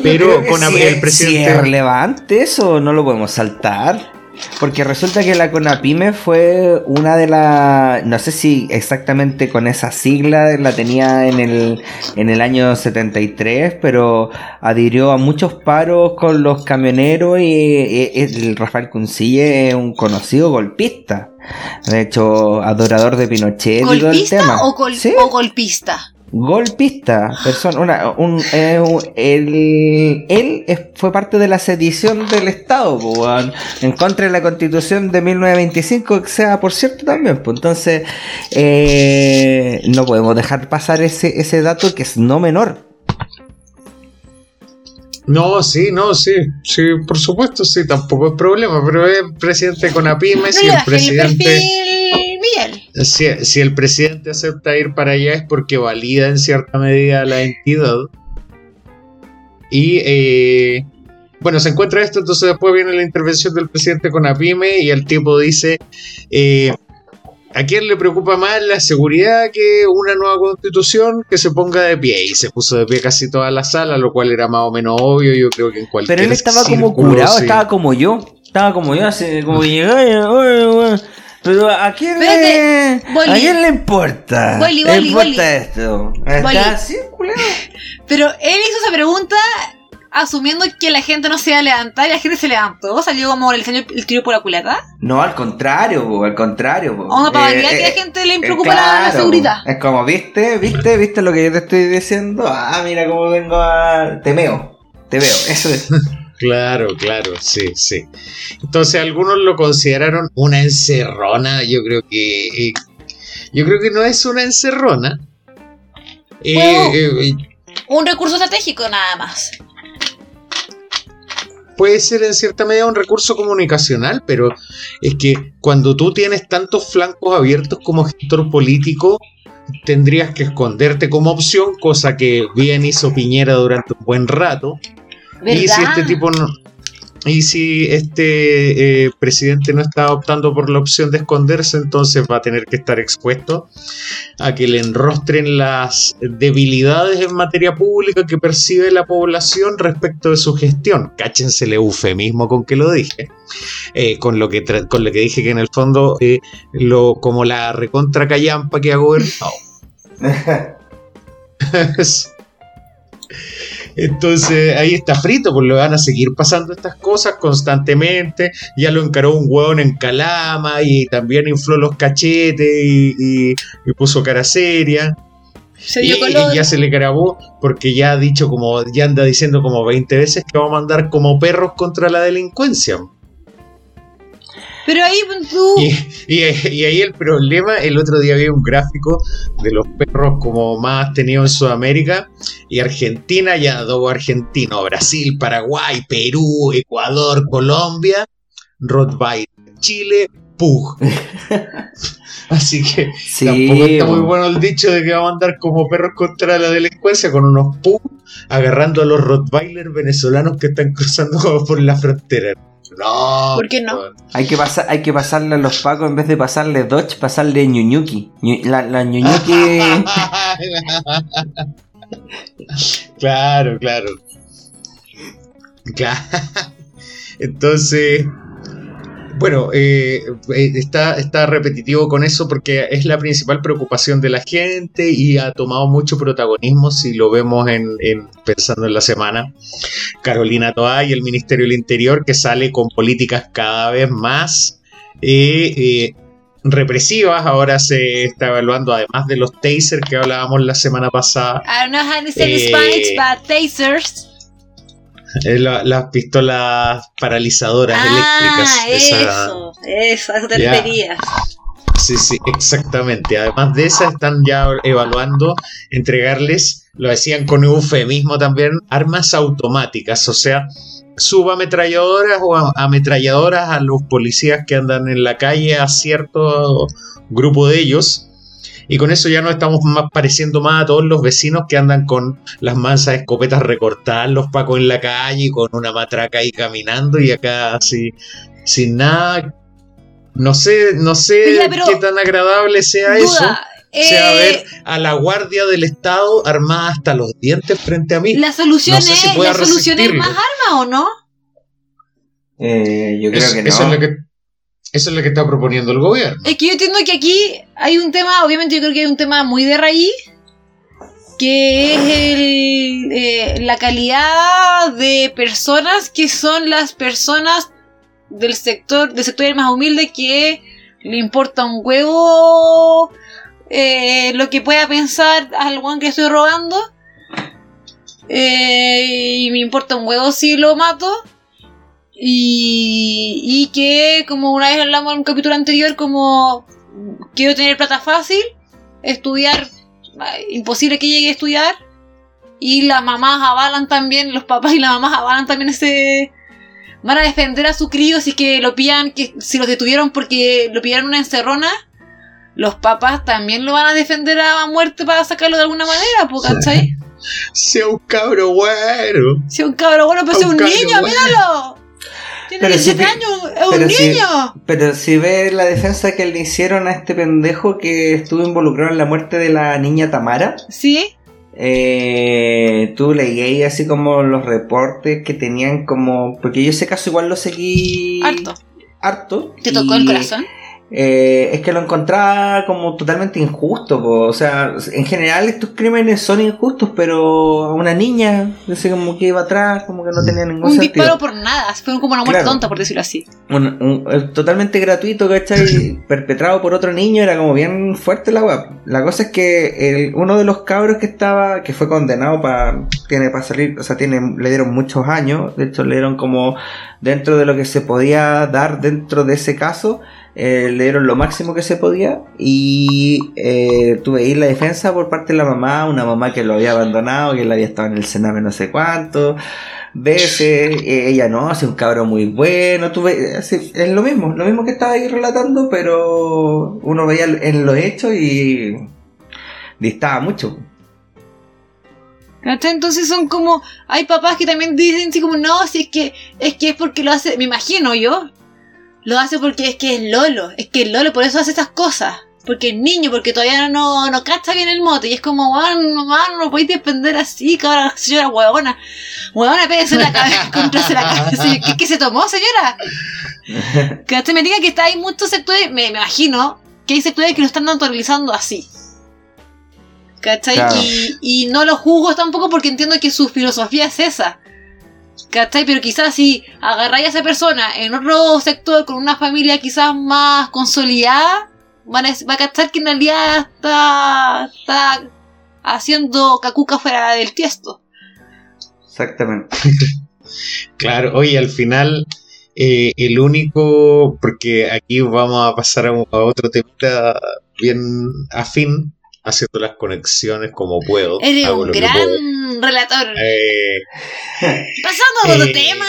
pero con el presidente... Si es relevante eso, no lo podemos saltar. Porque resulta que la CONAPIME fue una de las. No sé si exactamente con esa sigla la tenía en el, en el año 73, pero adhirió a muchos paros con los camioneros y, el Rafael Cuncille es un conocido golpista. De hecho, adorador de Pinochet y todo el tema. O, o golpista? Golpista, persona, una, un, eh, él, él fue parte de la sedición del Estado, en contra de la Constitución de 1925, que sea por cierto también, pues entonces eh, no podemos dejar pasar ese, ese dato que es no menor. No, sí, no, sí, sí, por supuesto, sí, tampoco es problema, pero es presidente con APIMES y el presidente... Si, si, el presidente acepta ir para allá es porque valida en cierta medida la entidad. Y eh, bueno, se encuentra esto, entonces después viene la intervención del presidente con APIME y el tipo dice, eh, ¿A quién le preocupa más la seguridad que una nueva constitución que se ponga de pie? Y se puso de pie casi toda la sala, lo cual era más o menos obvio, yo creo que en cualquier Pero él estaba como curado, estaba como yo. Estaba como yo, así, como pero ¿a quién, le, ¿a quién le importa? Boli, ¿Le importa esto? ¿Está así, Pero él hizo esa pregunta asumiendo que la gente no se iba a levantar y la gente se levantó, salió como el, el tiro por la culata. No, al contrario, al contrario. Una para eh, que a la eh, gente le preocupa la, seguridad. Es como, ¿viste? ¿Viste? ¿Viste lo que yo te estoy diciendo? Ah, mira cómo vengo a... Te veo, te veo, eso es. Claro, claro, sí, sí. Entonces algunos lo consideraron una encerrona. Yo creo que eh, yo creo que no es una encerrona. un recurso estratégico nada más puede ser en cierta medida un recurso comunicacional, pero es que cuando tú tienes tantos flancos abiertos como gestor político, tendrías que esconderte como opción, cosa que bien hizo Piñera durante un buen rato. Y si este tipo no, y si este eh, presidente no está optando por la opción de esconderse, entonces va a tener que estar expuesto a que le enrostren las debilidades en materia pública que percibe la población respecto de su gestión. Cáchense el eufemismo con que lo dije. Eh, con, lo que con lo que dije que en el fondo, eh, lo, como la recontra callampa que ha gobernado. Entonces ahí está frito, pues le van a seguir pasando estas cosas constantemente. Ya lo encaró un hueón en Calama y también infló los cachetes y, puso cara seria. y, ya se le grabó porque ya ha dicho como, ya anda diciendo como 20 veces que va a mandar como perros contra la delincuencia. Pero ahí tú... Y, ahí el problema, el otro día vi un gráfico de los perros como más tenidos en Sudamérica y Argentina, ya dos argentino, Brasil, Paraguay, Perú, Ecuador, Colombia, Rottweiler, Chile, Pug. Así que tampoco está muy bueno el dicho de que va a andar como perros contra la delincuencia con unos Pug agarrando a los Rottweiler venezolanos que están cruzando por la frontera. No. ¿Por qué no? Hay que, pasar, hay que pasarle a los pacos en vez de pasarle Dodge, pasarle Ñuñuki. La, la Ñuñuki. claro, claro. Claro. Entonces, bueno, eh, eh, está, está repetitivo con eso porque es la principal preocupación de la gente y ha tomado mucho protagonismo si lo vemos en, pensando en la semana. Carolina Toá y el Ministerio del Interior que sale con políticas cada vez más eh, represivas. Ahora se está evaluando, además de los tasers que hablábamos la semana pasada. I don't know how to say Spanish, but tasers. Las pistolas paralizadoras ah, eléctricas. Eso, eso, eso te referías. Sí, sí, exactamente. Además de esas, están ya evaluando entregarles, lo decían con eufemismo también, armas automáticas, o sea, subametralladoras o ametralladoras a los policías que andan en la calle, a cierto grupo de ellos, y con eso ya nos estamos más pareciendo más a todos los vecinos que andan con las mansas escopetas recortadas, los pacos en la calle y con una matraca ahí caminando y acá así sin nada. No sé, no sé qué tan agradable sea eso. sea ver eh, a la guardia del Estado armada hasta los dientes frente a mí. La solución es, la solución es más armas o no? Eh, yo creo que no. Eso es lo que eso es lo que está proponiendo el gobierno. Es que yo entiendo que aquí hay un tema, obviamente yo creo que hay un tema muy de raíz, que es eh, la calidad de personas que son las personas del sector, del sector más humilde que le importa un huevo eh, lo que pueda pensar al one que estoy robando. Eh, y me importa un huevo si lo mato. Y, y que, como una vez hablamos en un capítulo anterior, como quiero tener plata fácil, estudiar, imposible que llegue a estudiar. Y las mamás avalan también, los papás y las mamás avalan también ese... Van a defender a su crío si que lo pillan, que si los detuvieron porque lo pillaron una encerrona, los papás también lo van a defender a muerte para sacarlo de alguna manera, ¿cachai? Sea un cabro bueno. Sea un cabro bueno, pero sea un, niño, míralo. Tiene 17 años, es un niño. pero si ves la defensa que le hicieron a este pendejo que estuvo involucrado en la muerte de la niña Tamara. Sí. Eh, tú leí así como los reportes que tenían como. Porque yo ese caso igual lo seguí. Harto. Harto. ¿Te tocó el corazón? Eh, es que lo encontraba como totalmente injusto. O sea, en general estos crímenes son injustos, pero una niña, sé como que iba atrás, como que no tenía ningún un sentido. Un disparo por nada, fue como una muerte tonta, por decirlo así. totalmente gratuito, ¿cachai? Perpetrado por otro niño, era como bien fuerte la web. La cosa es que el, uno de los cabros que estaba, que fue condenado para tiene para salir, o sea, tiene, le dieron muchos años, de hecho le dieron como dentro de lo que se podía dar dentro de ese caso eh, le dieron lo máximo que se podía y eh, tuve ahí la defensa por parte de la mamá, una mamá que lo había abandonado, que él había estado en el Sename no sé cuánto veces, eh, ella no, hace un cabrón muy bueno, tuve, es lo mismo, lo mismo que estaba ahí relatando, pero uno veía en los hechos y distaba mucho. Entonces son como, hay papás que también dicen así como, no, si es que, es que es porque lo hace, me imagino yo, lo hace porque es que es Lolo. Es que es Lolo, por eso hace esas cosas. Porque es niño, porque todavía no, no cacha bien el mote. Y es como, weón, no lo podéis defender así, cabrón, señora huevona. Huevona, pégase la cabeza, contra la cabeza. ¿Qué, ¿Qué, se tomó, señora? Que Me diga que está, hay muchos sectores, me, me, imagino, que hay sectores que lo están naturalizando así. ¿Cachai? Y, y no lo juzgo tampoco porque entiendo que su filosofía es esa. ¿Cachai? Pero quizás si agarráis a esa persona en otro sector con una familia quizás más consolidada, van a, va a cachar que en realidad está, está haciendo cacuca fuera del tiesto. Exactamente. claro, oye, al final eh, el único, porque aquí vamos a pasar a, otro tema bien afín, haciendo las conexiones como puedo. Eres un gran relator. Eh, Pasando a otro eh, tema.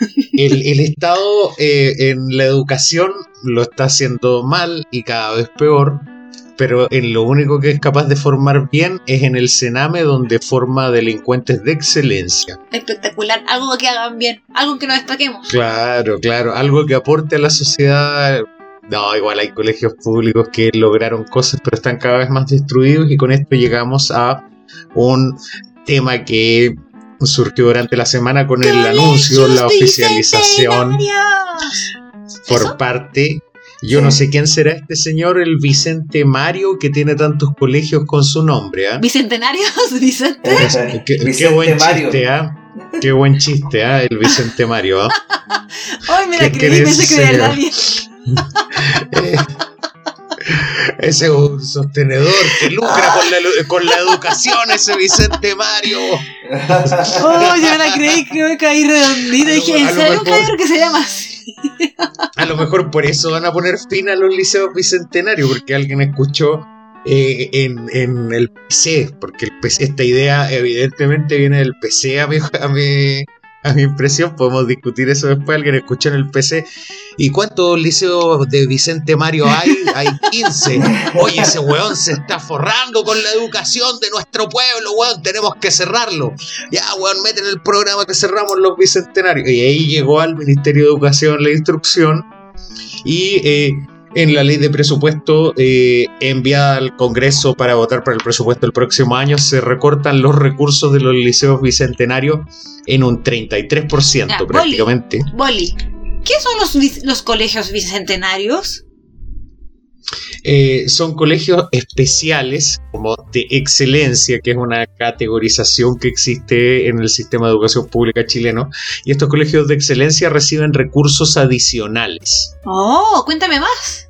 El, Estado eh, en la educación lo está haciendo mal y cada vez peor, pero en lo único que es capaz de formar bien es en el Sename, donde forma delincuentes de excelencia. Espectacular, algo que hagan bien, algo que nos destaquemos. Claro, claro, algo que aporte a la sociedad no, igual hay colegios públicos que lograron cosas, pero están cada vez más destruidos y con esto llegamos a un tema que surgió durante la semana con el anuncio, la oficialización por parte, yo no sé quién será este señor, el Vicente Mario, que tiene tantos colegios con su nombre. ¿ah? ¿Bicentenarios? ¿Vicente? Qué, buen chiste, ¿ah? Qué buen chiste, ¿ah? El Vicente Mario. ¿ah? Ay, me la creí, pensé que era nadie. ese es un sostenedor que lucra con la, educación, ese Vicente Mario. Oh, yo me la creí que me caí redondita. Dije, ¿en serio un que se llama así? A lo mejor por eso van a poner fin a los liceos bicentenarios, porque alguien escuchó eh, en, el PC, porque el PC, esta idea evidentemente viene del PC a mi, a mi, a mi impresión, podemos discutir eso después, alguien escuchó en el PC. ¿Y cuántos liceos de Vicente Mario hay? Hay 15. Oye, ese weón se está forrando con la educación de nuestro pueblo, weón, tenemos que cerrarlo. Ya, weón, meten el programa que cerramos los bicentenarios. Y ahí llegó al Ministerio de Educación la instrucción y eh, en la ley de presupuesto eh, enviada al Congreso para votar para el presupuesto del próximo año, se recortan los recursos de los liceos bicentenarios en un 33% prácticamente. Boli, ¿qué son los, los colegios bicentenarios? Eh, son colegios especiales, como de excelencia, que es una categorización que existe en el sistema de educación pública chileno. Y estos colegios de excelencia reciben recursos adicionales. Oh, cuéntame más.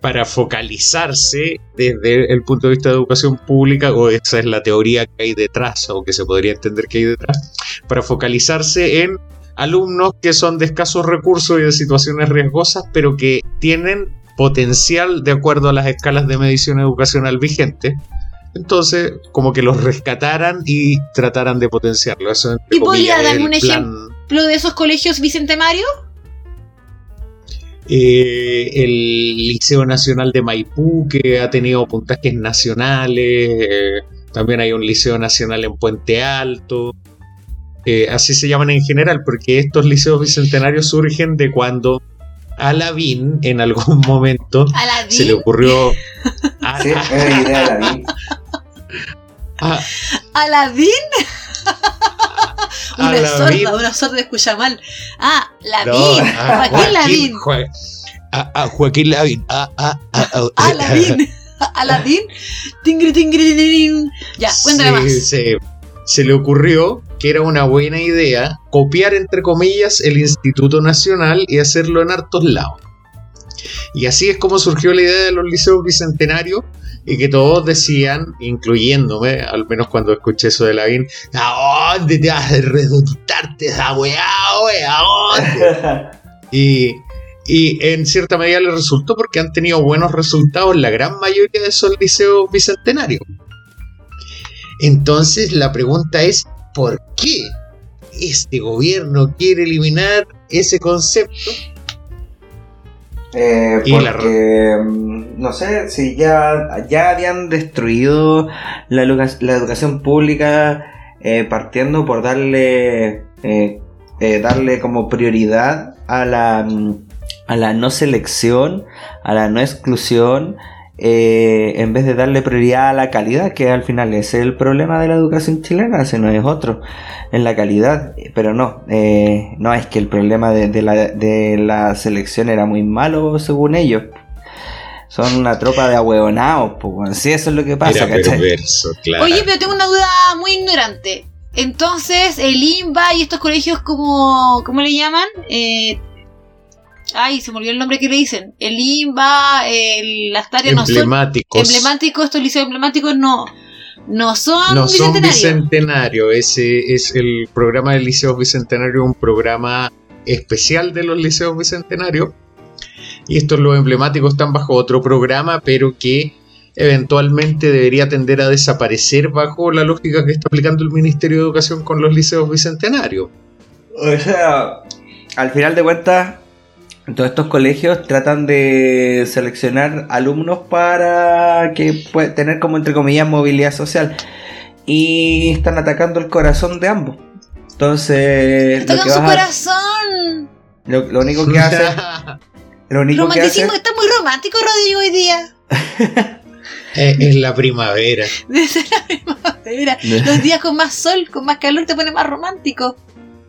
para focalizarse desde el punto de vista de educación pública, o esa es la teoría que hay detrás, o que se podría entender que hay detrás, para focalizarse en alumnos que son de escasos recursos y de situaciones riesgosas, pero que tienen potencial de acuerdo a las escalas de medición educacional vigentes. Entonces, como que los rescataran y trataran de potenciarlo. Eso, ¿Y podría darme un ejemplo de esos colegios bicentenarios? Eh, el Liceo Nacional de Maipú, que ha tenido puntajes nacionales. Eh, también hay un Liceo Nacional en Puente Alto. Eh, así se llaman en general, porque estos liceos bicentenarios surgen de cuando a Lavín en algún momento se le ocurrió. A, sí, es idea. A, ¿Aladín? una sorda, una sorda escucha mal. Ah, Lavín. Joaquín Lavín. A, Joaquín Lavín. A, a, a, Lavín. Aladín. Tingri, tingri, tingri. Ya, cuéntame más. Se, se le ocurrió que era una buena idea copiar, entre comillas, el Instituto Nacional y hacerlo en hartos lados. Y así es como surgió la idea de los liceos bicentenarios y que todos decían, incluyéndome, al menos cuando escuché eso de la BIN, ¿a dónde te vas a reductarte esa weá, weá? y, y en cierta medida le resultó porque han tenido buenos resultados la gran mayoría de esos liceos bicentenarios. Entonces la pregunta es, ¿por qué este gobierno quiere eliminar ese concepto? Eh, porque, mm, no sé, si ya, ya habían destruido la, educación pública eh, partiendo por darle, eh, darle como prioridad a la, mm, a la no selección, a la no exclusión, eh, en vez de darle prioridad a la calidad, que al final es el problema de la educación chilena, si no es otro, en la calidad, pero no, eh, no es que el problema de, la, selección era muy malo según ellos. Son una tropa de ahueonados, pues sí, eso es lo que pasa. Oye, pero tengo una duda muy ignorante. Entonces, el INBA y estos colegios, como, ¿cómo le llaman? Eh, Ay, se me olvidó el nombre que le dicen. El IMBA, el, las tareas no son. Emblemáticos. Estos liceos emblemáticos no. No son no Son bicentenario. Ese es el programa del Liceo Bicentenario, un programa especial de los liceos bicentenarios. Y estos los emblemáticos están bajo otro programa, pero que eventualmente debería tender a desaparecer bajo la lógica que está aplicando el Ministerio de Educación con los liceos bicentenarios. O sea, al final de cuentas, todos estos colegios tratan de seleccionar alumnos para que puedan tener como entre comillas movilidad social y están atacando el corazón de ambos. Entonces, lo que su corazón. Lo, único que hace lo único que hace, está muy romántico Rodrigo hoy día. es, la primavera. Desde la primavera. Los días con más sol, con más calor te pone más romántico.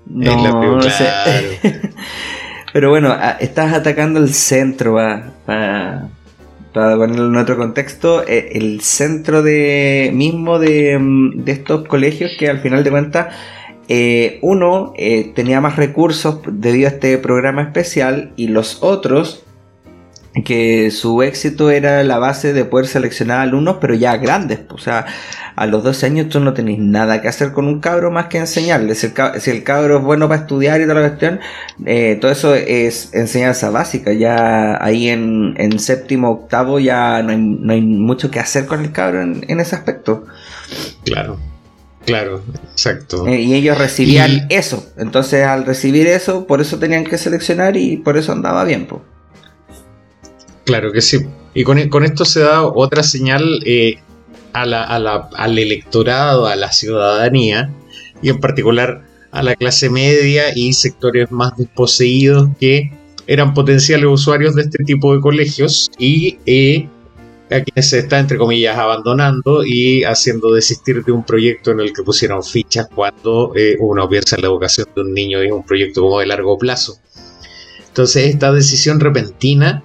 No, es la primavera. Pero bueno, estás atacando el centro, para ponerlo en otro contexto, e, el centro de mismo de, mm, de estos colegios que al final de cuentas eh, uno eh, tenía más recursos debido a este programa especial y los otros que su éxito era la base de poder seleccionar alumnos pero ya grandes, o sea, a los 12 años tú no tenés nada que hacer con un cabro más que enseñarle. Si el, cabro, es bueno para estudiar y toda la cuestión, eh, todo eso es enseñanza básica. Ya ahí en, séptimo, octavo ya no hay, mucho que hacer con el cabro en, ese aspecto. Claro. Claro, exacto. Eh, y ellos recibían eso. Entonces, al recibir eso, por eso tenían que seleccionar y por eso andaba bien. Claro que sí. Y con, esto se da otra señal eh, al electorado, a la ciudadanía, y en particular a la clase media y sectores más desposeídos que eran potenciales usuarios de este tipo de colegios y eh, a quienes se está, entre comillas, abandonando y haciendo desistir de un proyecto en el que pusieron fichas cuando eh, uno piensa en la educación de un niño y es un proyecto como de largo plazo. Entonces esta decisión repentina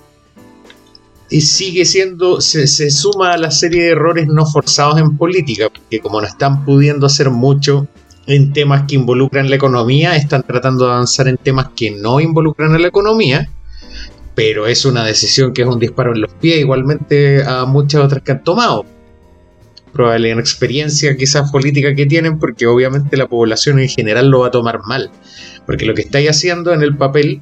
y sigue siendo, se, suma a la serie de errores no forzados en política, porque como no están pudiendo hacer mucho en temas que involucran la economía, están tratando de avanzar en temas que no involucran a la economía. pero es una decisión que es un disparo en los pies, igualmente a muchas otras que han tomado. Probablemente en experiencia quizás política que tienen, porque obviamente la población en general lo va a tomar mal. Porque lo que estáis haciendo en el papel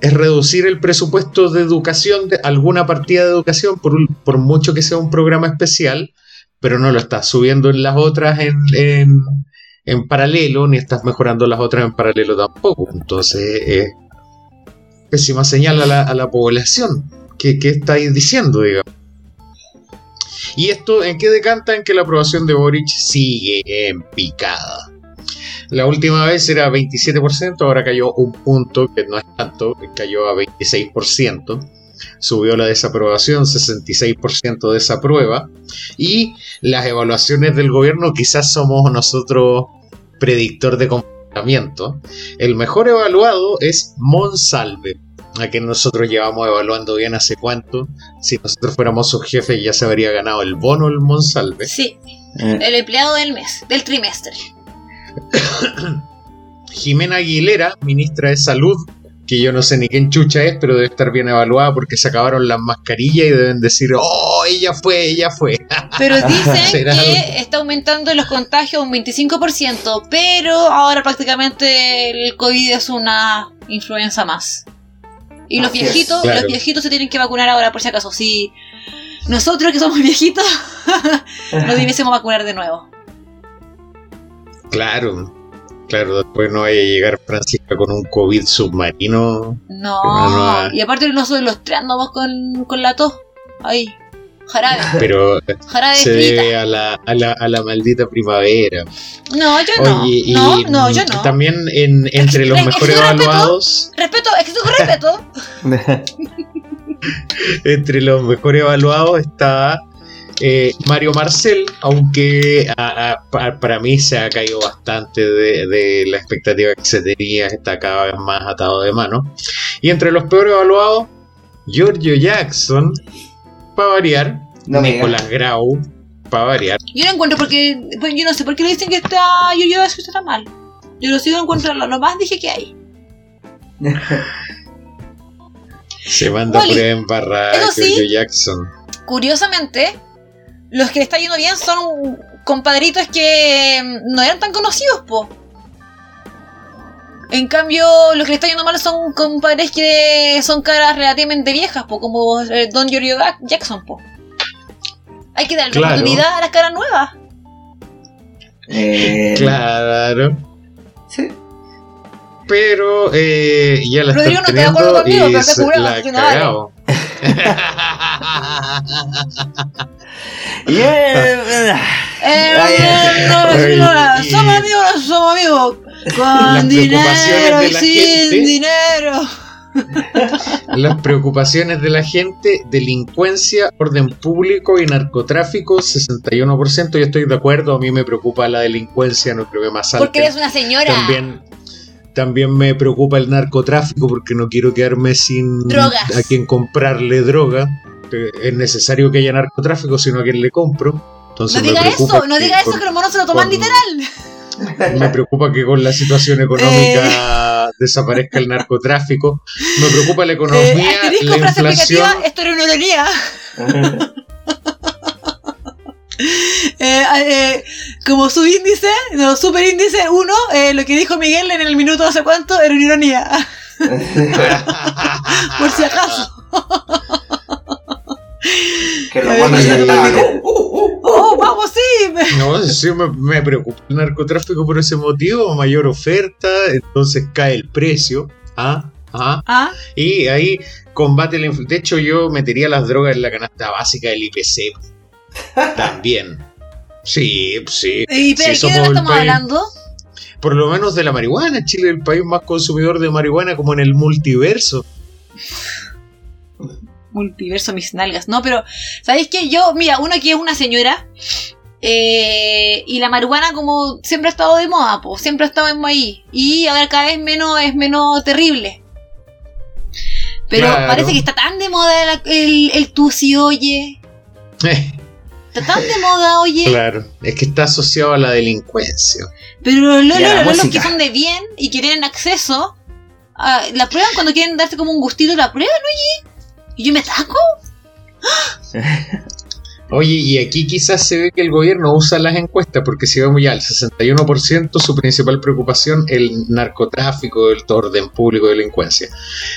es reducir el presupuesto de educación, de alguna partida de educación, por, mucho que sea un programa especial, pero no lo estás subiendo en las otras en, en, paralelo, ni estás mejorando las otras en paralelo tampoco. Entonces, eh, pésima señal a la, a la población. ¿Qué, ¿Qué, estáis diciendo, digamos? ¿Y esto en qué decanta? En que la aprobación de Boric sigue en picada. La última vez era 27%, ahora cayó un punto, que no es tanto, cayó a 26% subió la desaprobación, 66% desaprueba, y las evaluaciones del gobierno quizás somos nosotros predictor de comportamiento. El mejor evaluado es Monsalve, a quien nosotros llevamos evaluando bien hace cuánto. Si nosotros fuéramos sus jefes ya se habría ganado el bono el Monsalve. Sí, eh. el empleado del mes, del trimestre. Jimena Aguilera, ministra de Salud, que yo no sé ni quién chucha es, pero debe estar bien evaluada porque se acabaron las mascarillas y deben decir, oh, ella fue, ella fue. Pero dicen que está aumentando los contagios un 25%, pero ahora prácticamente el COVID es una influenza más. Y los viejitos, los viejitos se tienen que vacunar ahora por si acaso. Si nosotros que somos viejitos nos debiésemos vacunar de nuevo. Claro, Claro, después no vaya a llegar Francisca con un COVID submarino. No, y aparte nosotros los tres andamos con, con la tos. Ahí, jarabe. Pero se debe a la, a, la, a la maldita primavera. No, yo no. no, no, yo no. También en, entre los mejores evaluados. Respeto, es que tú respeto. entre los mejores evaluados está eh, Mario Marcel, aunque para mí se ha caído bastante de, la expectativa que se tenía, está cada vez más atado de mano. Y entre los peores evaluados, Giorgio Jackson, para variar, Nicolás Grau, para variar. Yo no encuentro porque, pues, yo no sé por qué le dicen que está Giorgio Jackson está mal. Yo lo sigo encontrando, lo más dije que hay. Se manda por embarrar Giorgio Jackson. Curiosamente, los que le está yendo bien son compadritos que no eran tan conocidos, po. En cambio, los que le está yendo mal son compadres que son caras relativamente viejas, po, como eh, Don Giorgio Jackson, po. Hay que darle oportunidad a las caras nuevas. Eh... Claro. Sí. Pero eh, ya la Rodrigo no está de acuerdo conmigo, pero te aseguramos yeah. eh, somos amigos, somos amigos. Con dinero y sin dinero. Las preocupaciones de la gente, delincuencia, orden público y narcotráfico, 61%. Yo estoy de acuerdo, a mí me preocupa la delincuencia, no creo que más alto. Porque eres una señora. También, también me preocupa el narcotráfico porque no quiero quedarme sin a quien comprarle droga. Es necesario que haya narcotráfico, sino a quien le compro. Entonces no diga eso, no diga eso, que los monos se lo toman literal. Me preocupa que con la situación económica eh. desaparezca el narcotráfico. Me preocupa la economía, eh, la inflación. Esto era una ironía. Eh, eh, como subíndice, no, superíndice 1, eh, lo que dijo Miguel en el minuto no sé cuánto era una ironía. Por si acaso. Que lo bueno uh, uh, uh, ¡Oh, vamos, sí! No, sí, me, me, preocupa el narcotráfico por ese motivo. Mayor oferta, entonces cae el precio. ¿Ah? ¿Ah? ¿Ah? Y ahí combate la inflación. De hecho, yo metería las drogas en la canasta básica del IPC. También. Sí, sí. ¿Y pero sí, qué estamos hablando? Por lo menos de la marihuana. Chile es el país más consumidor de marihuana como en el multiverso. Multiverso, mis nalgas. No, pero, ¿sabéis que Yo, mira, uno aquí es una señora. Eh, y la marihuana como siempre ha estado de moda, pues siempre ha estado en ahí. Y ahora cada vez menos es menos terrible. Pero parece que está tan de moda el, el, tusi, oye. Eh. Está tan de moda, oye. Claro, es que está asociado a la delincuencia. Pero los que son de bien y que tienen acceso ah, la prueban cuando quieren darte como un gustito, la prueban, oye. Y yo me taco. Oye, y aquí quizás se ve que el gobierno usa las encuestas, porque si vemos ya el 61%, su principal preocupación el narcotráfico, el orden público, delincuencia.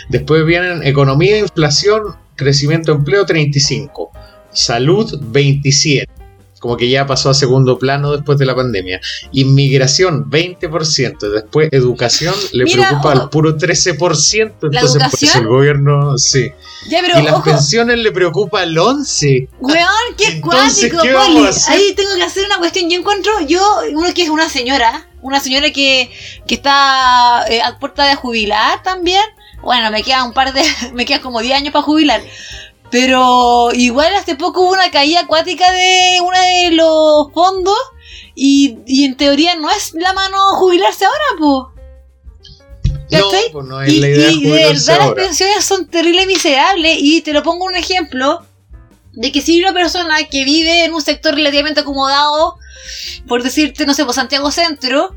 Después vienen economía, inflación, crecimiento empleo 35, salud 27 como que ya pasó a segundo plano después de la pandemia. Inmigración, 20%. Después, educación le preocupa al puro 13%. Entonces, por eso el gobierno, sí. y las pensiones le preocupa al 11%. Weón, qué cuático, Poli. Ahí tengo que hacer una cuestión. Yo encuentro, yo, uno que es una señora, una señora que, que está eh, a puerta de jubilar también. Bueno, me queda un par de, me queda como 10 años para jubilar. Pero igual hace poco hubo una caída acuática de uno de los fondos y, en teoría no es la mano jubilarse ahora, po. No, pues no es la idea y, de verdad las pensiones son terribles y miserables y te lo pongo un ejemplo de que si una persona que vive en un sector relativamente acomodado, por decirte, no sé, por Santiago Centro,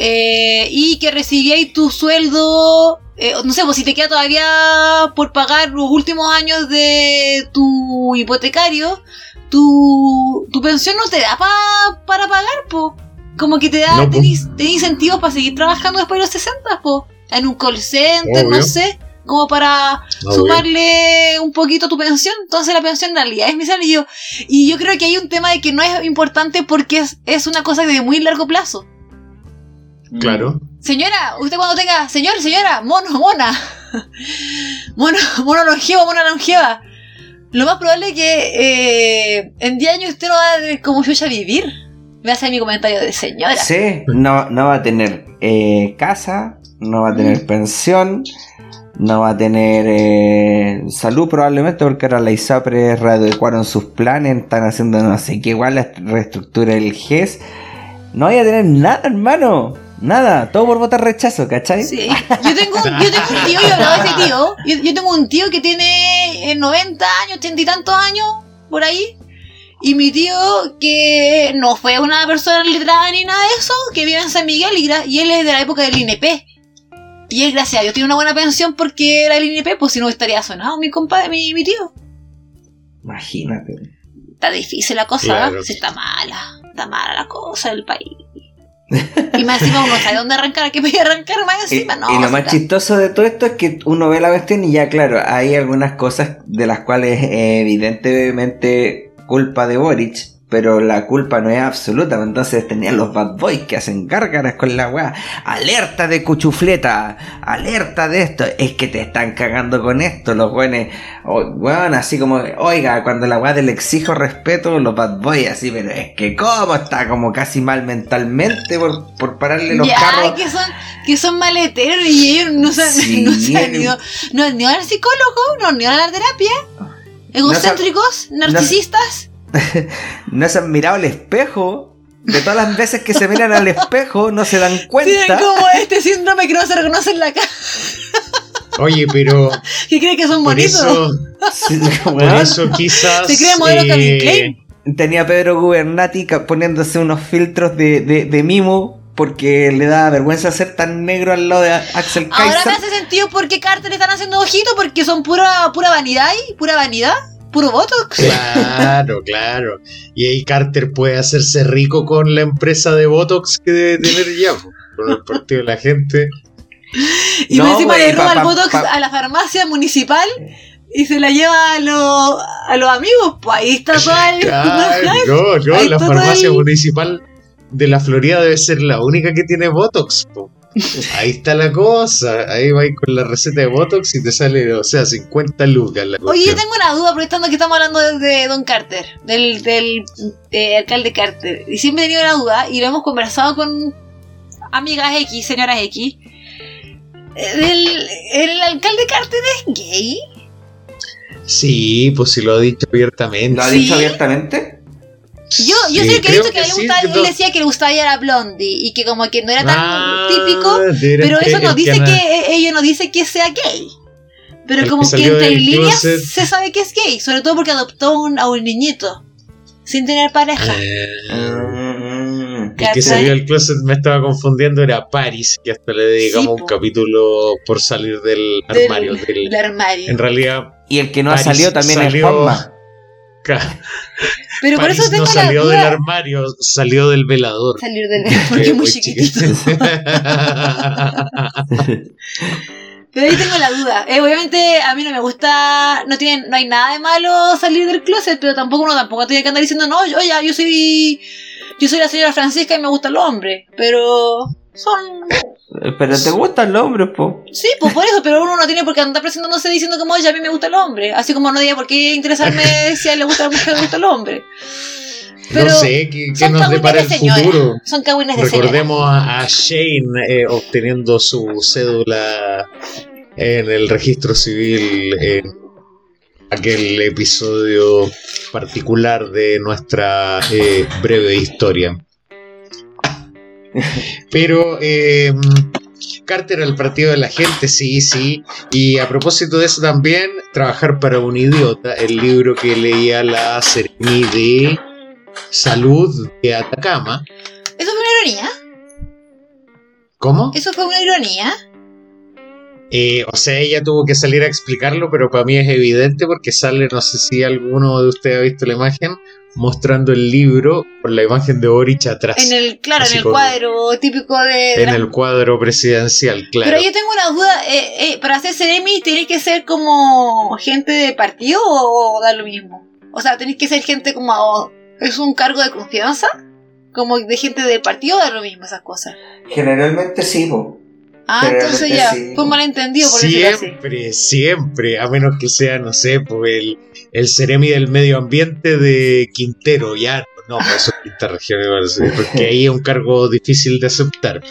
eh, y que recibíais tu sueldo eh, no sé, pues si te queda todavía por pagar los últimos años de tu hipotecario, tu, tu pensión no te da para pagar, po. Como que te da, te, incentivos para seguir trabajando después de los 60, po. En un call center, no sé, como para sumarle un poquito a tu pensión. Entonces la pensión en realidad es mi salario. Y yo creo que hay un tema de que no es importante porque es, es una cosa de muy largo plazo. Claro. Señora, usted cuando tenga, señor, señora, mono, mona, mono, mono longevo, mona longeva, lo más probable es que eh, en 10 años usted no va a tener como yo ya vivir. Me hace mi comentario de señora. Sí, no, no va a tener eh, casa, no va a tener mm. pensión, no va a tener eh, salud probablemente porque ahora la ISAPRE readecuaron sus planes, están haciendo no sé qué igual la reestructura del GES. No vaya a tener nada, hermano. Nada, todo por votar rechazo, ¿cachai? Sí. Yo tengo, yo tengo un tío, yo hablaba de ese tío. Yo, tengo un tío que tiene 90 eh, años, 80 y tantos años, por ahí. Y mi tío, que no fue una persona letrada ni nada de eso, que vive en San Miguel y, él es de la época del INP. Y él, gracias a Dios, tiene una buena pensión porque era el INP, pues si no estaría sonado mi compadre, mi, mi tío. Imagínate. Está difícil la cosa, Se está mala. Está mala la cosa del país. Y más encima uno sabe dónde arrancar, ¿qué voy a arrancar más encima? No, y lo más chistoso de todo esto es que uno ve la cuestión y ya, claro, hay algunas cosas de las cuales evidentemente culpa de Boric, pero la culpa no es absoluta. Entonces tenían los bad boys que hacen gárgaras con la weá. Alerta de cuchufleta, alerta de esto. Es que te están cagando con esto, los buenos. weón, así como, oiga, cuando la weá le exijo respeto, los bad boys así, pero es que como está como casi mal mentalmente por, por pararle los carros. que son, que son maleteros y ellos no se, no se han ido, no, ni al psicólogo, no, ni a la terapia. Egocéntricos, narcisistas. no se han mirado al espejo. De todas las veces que se miran al espejo, no se dan cuenta. Tienen como este síndrome que no se reconoce en la cara. Oye, pero. ¿Qué cree que son bonitos? por eso quizás. Se cree modelo eh, Tenía Pedro Gubernati poniéndose unos filtros de, de, mimo porque le da vergüenza ser tan negro al lado de Axel Kaiser. Ahora me hace sentido por qué Carter están haciendo ojito, porque son pura, pura vanidad y pura vanidad puro Botox. Claro, claro. Y ahí Carter puede hacerse rico con la empresa de Botox que debe tener ya, con el partido de la gente. Y encima le roba el Botox a la farmacia municipal y se la lleva a, los a los amigos. Pues ahí está todo el. no, no, la farmacia municipal de la Florida debe ser la única que tiene Botox. Ahí está la cosa. Ahí vais con la receta de Botox y te sale, o sea, 50 lucas. La Oye, yo tengo una duda, aprovechando que estamos hablando de, Don Carter, del, del eh, alcalde Carter. Y siempre he tenido la duda, y lo hemos conversado con amigas X, señoras X. ¿El, el alcalde Carter es gay? Sí, pues sí lo ha dicho abiertamente. ¿Lo ha dicho abiertamente? Yo, yo sé que he visto que, le gustaba, él decía que le gustaba a la Blondie y que como que no era tan ah, típico, pero eso no dice que, e, ello no dice que sea gay. Pero como que, entre líneas se sabe que es gay, sobre todo porque adoptó un, a un niñito sin tener pareja. Ah. El que salió del closet me estaba confundiendo era Paris, que hasta le dedicamos un capítulo por salir del armario. Del, armario. En realidad. Y el que no ha salido también es Juanma. Pero por eso tengo no salió del armario, salió del velador. Salió del velador porque es muy chiquitito. Pero ahí tengo la duda. Eh, obviamente a mí no me gusta, no tiene, no hay nada de malo salir del closet, pero tampoco uno tampoco tiene que andar diciendo, no, yo ya, yo soy, yo soy la señora Francisca y me gustan los hombres, pero son... Pero te gustan los hombres, po. Sí, pues por eso, pero uno no tiene por qué andar presentándose diciendo como, oye, a mí me gusta el hombre. Así como no diga por qué interesarme si a él le gusta la mujer o le gusta el hombre. Pero no sé qué, qué nos depara el futuro. Son cagüines de Recordemos a, Shane eh, obteniendo su cédula en el registro civil en aquel episodio particular de nuestra eh, breve historia. Pero eh, Carter al partido de la gente, sí, sí. Y a propósito de eso también, Trabajar para un idiota, el libro que leía la Seremi de Salud de Atacama. ¿Eso fue una ironía? ¿Cómo? ¿Eso fue una ironía? Eh, o sea, ella tuvo que salir a explicarlo, pero para mí es evidente porque sale, no sé si alguno de ustedes ha visto la imagen, mostrando el libro con la imagen de Orich atrás. En el, claro, en el cuadro típico de... En el cuadro presidencial, claro. Pero yo tengo una duda, eh, eh, para hacer Seremi, ¿tenéis que ser como gente de partido o da lo mismo? O sea, ¿tenéis que ser gente como... ¿Es un cargo de confianza? ¿Como de gente del partido o da lo mismo esas cosas? Generalmente sí, po. Ah, entonces ya, fue malentendido por Siempre, siempre, a menos que sea, no sé, pues el, el Ceremi del Medio Ambiente de Quintero, ya, no, eso es quinta región, porque ahí es un cargo difícil de aceptar.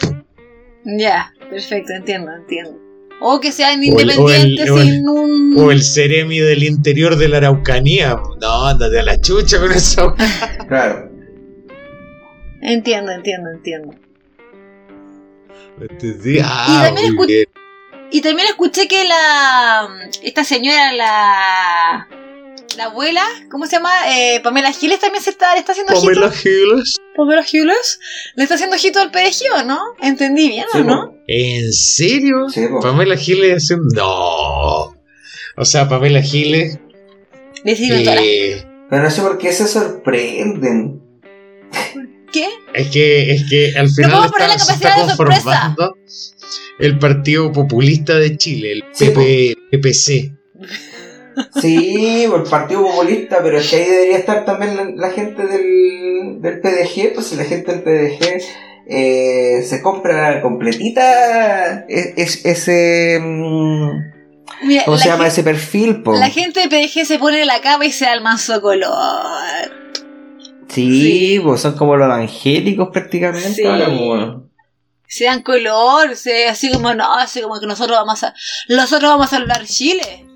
Ya, perfecto, entiendo, entiendo. O que sean independientes sin un. O el Ceremi del interior de la Araucanía. No, ándate a la chucha con eso. claro. Entiendo, entiendo, entiendo. Ah, y, también escuché que la esta señora, la la abuela, ¿cómo se llama? Eh, Pamela Giles también se está, le está haciendo Pamela Giles. Pamela Giles. Le está haciendo ojito al perejil, ¿no? ¿Entendí bien o no? ¿En serio? Pamela Giles haciendo... No. O sea, Pamela Giles... Eh... Pero no sé por qué se sorprenden. ¿Qué? Es que, es que al final no está, la se está conformando el Partido Populista de Chile, el PP, PPC. Sí, el Partido Populista, pero es que ahí debería estar también la, gente del, del, PDG, pues si la gente del PDG eh, se compra completita e, es, ese... Mm, ¿Cómo se llama ese perfil? Po? La gente del PDG se pone la cama y se da el manso color. Sí, Pues son como los evangélicos prácticamente. Sí. Se dan color, se, así como no, así como que nosotros vamos a nosotros vamos a hablar Chile.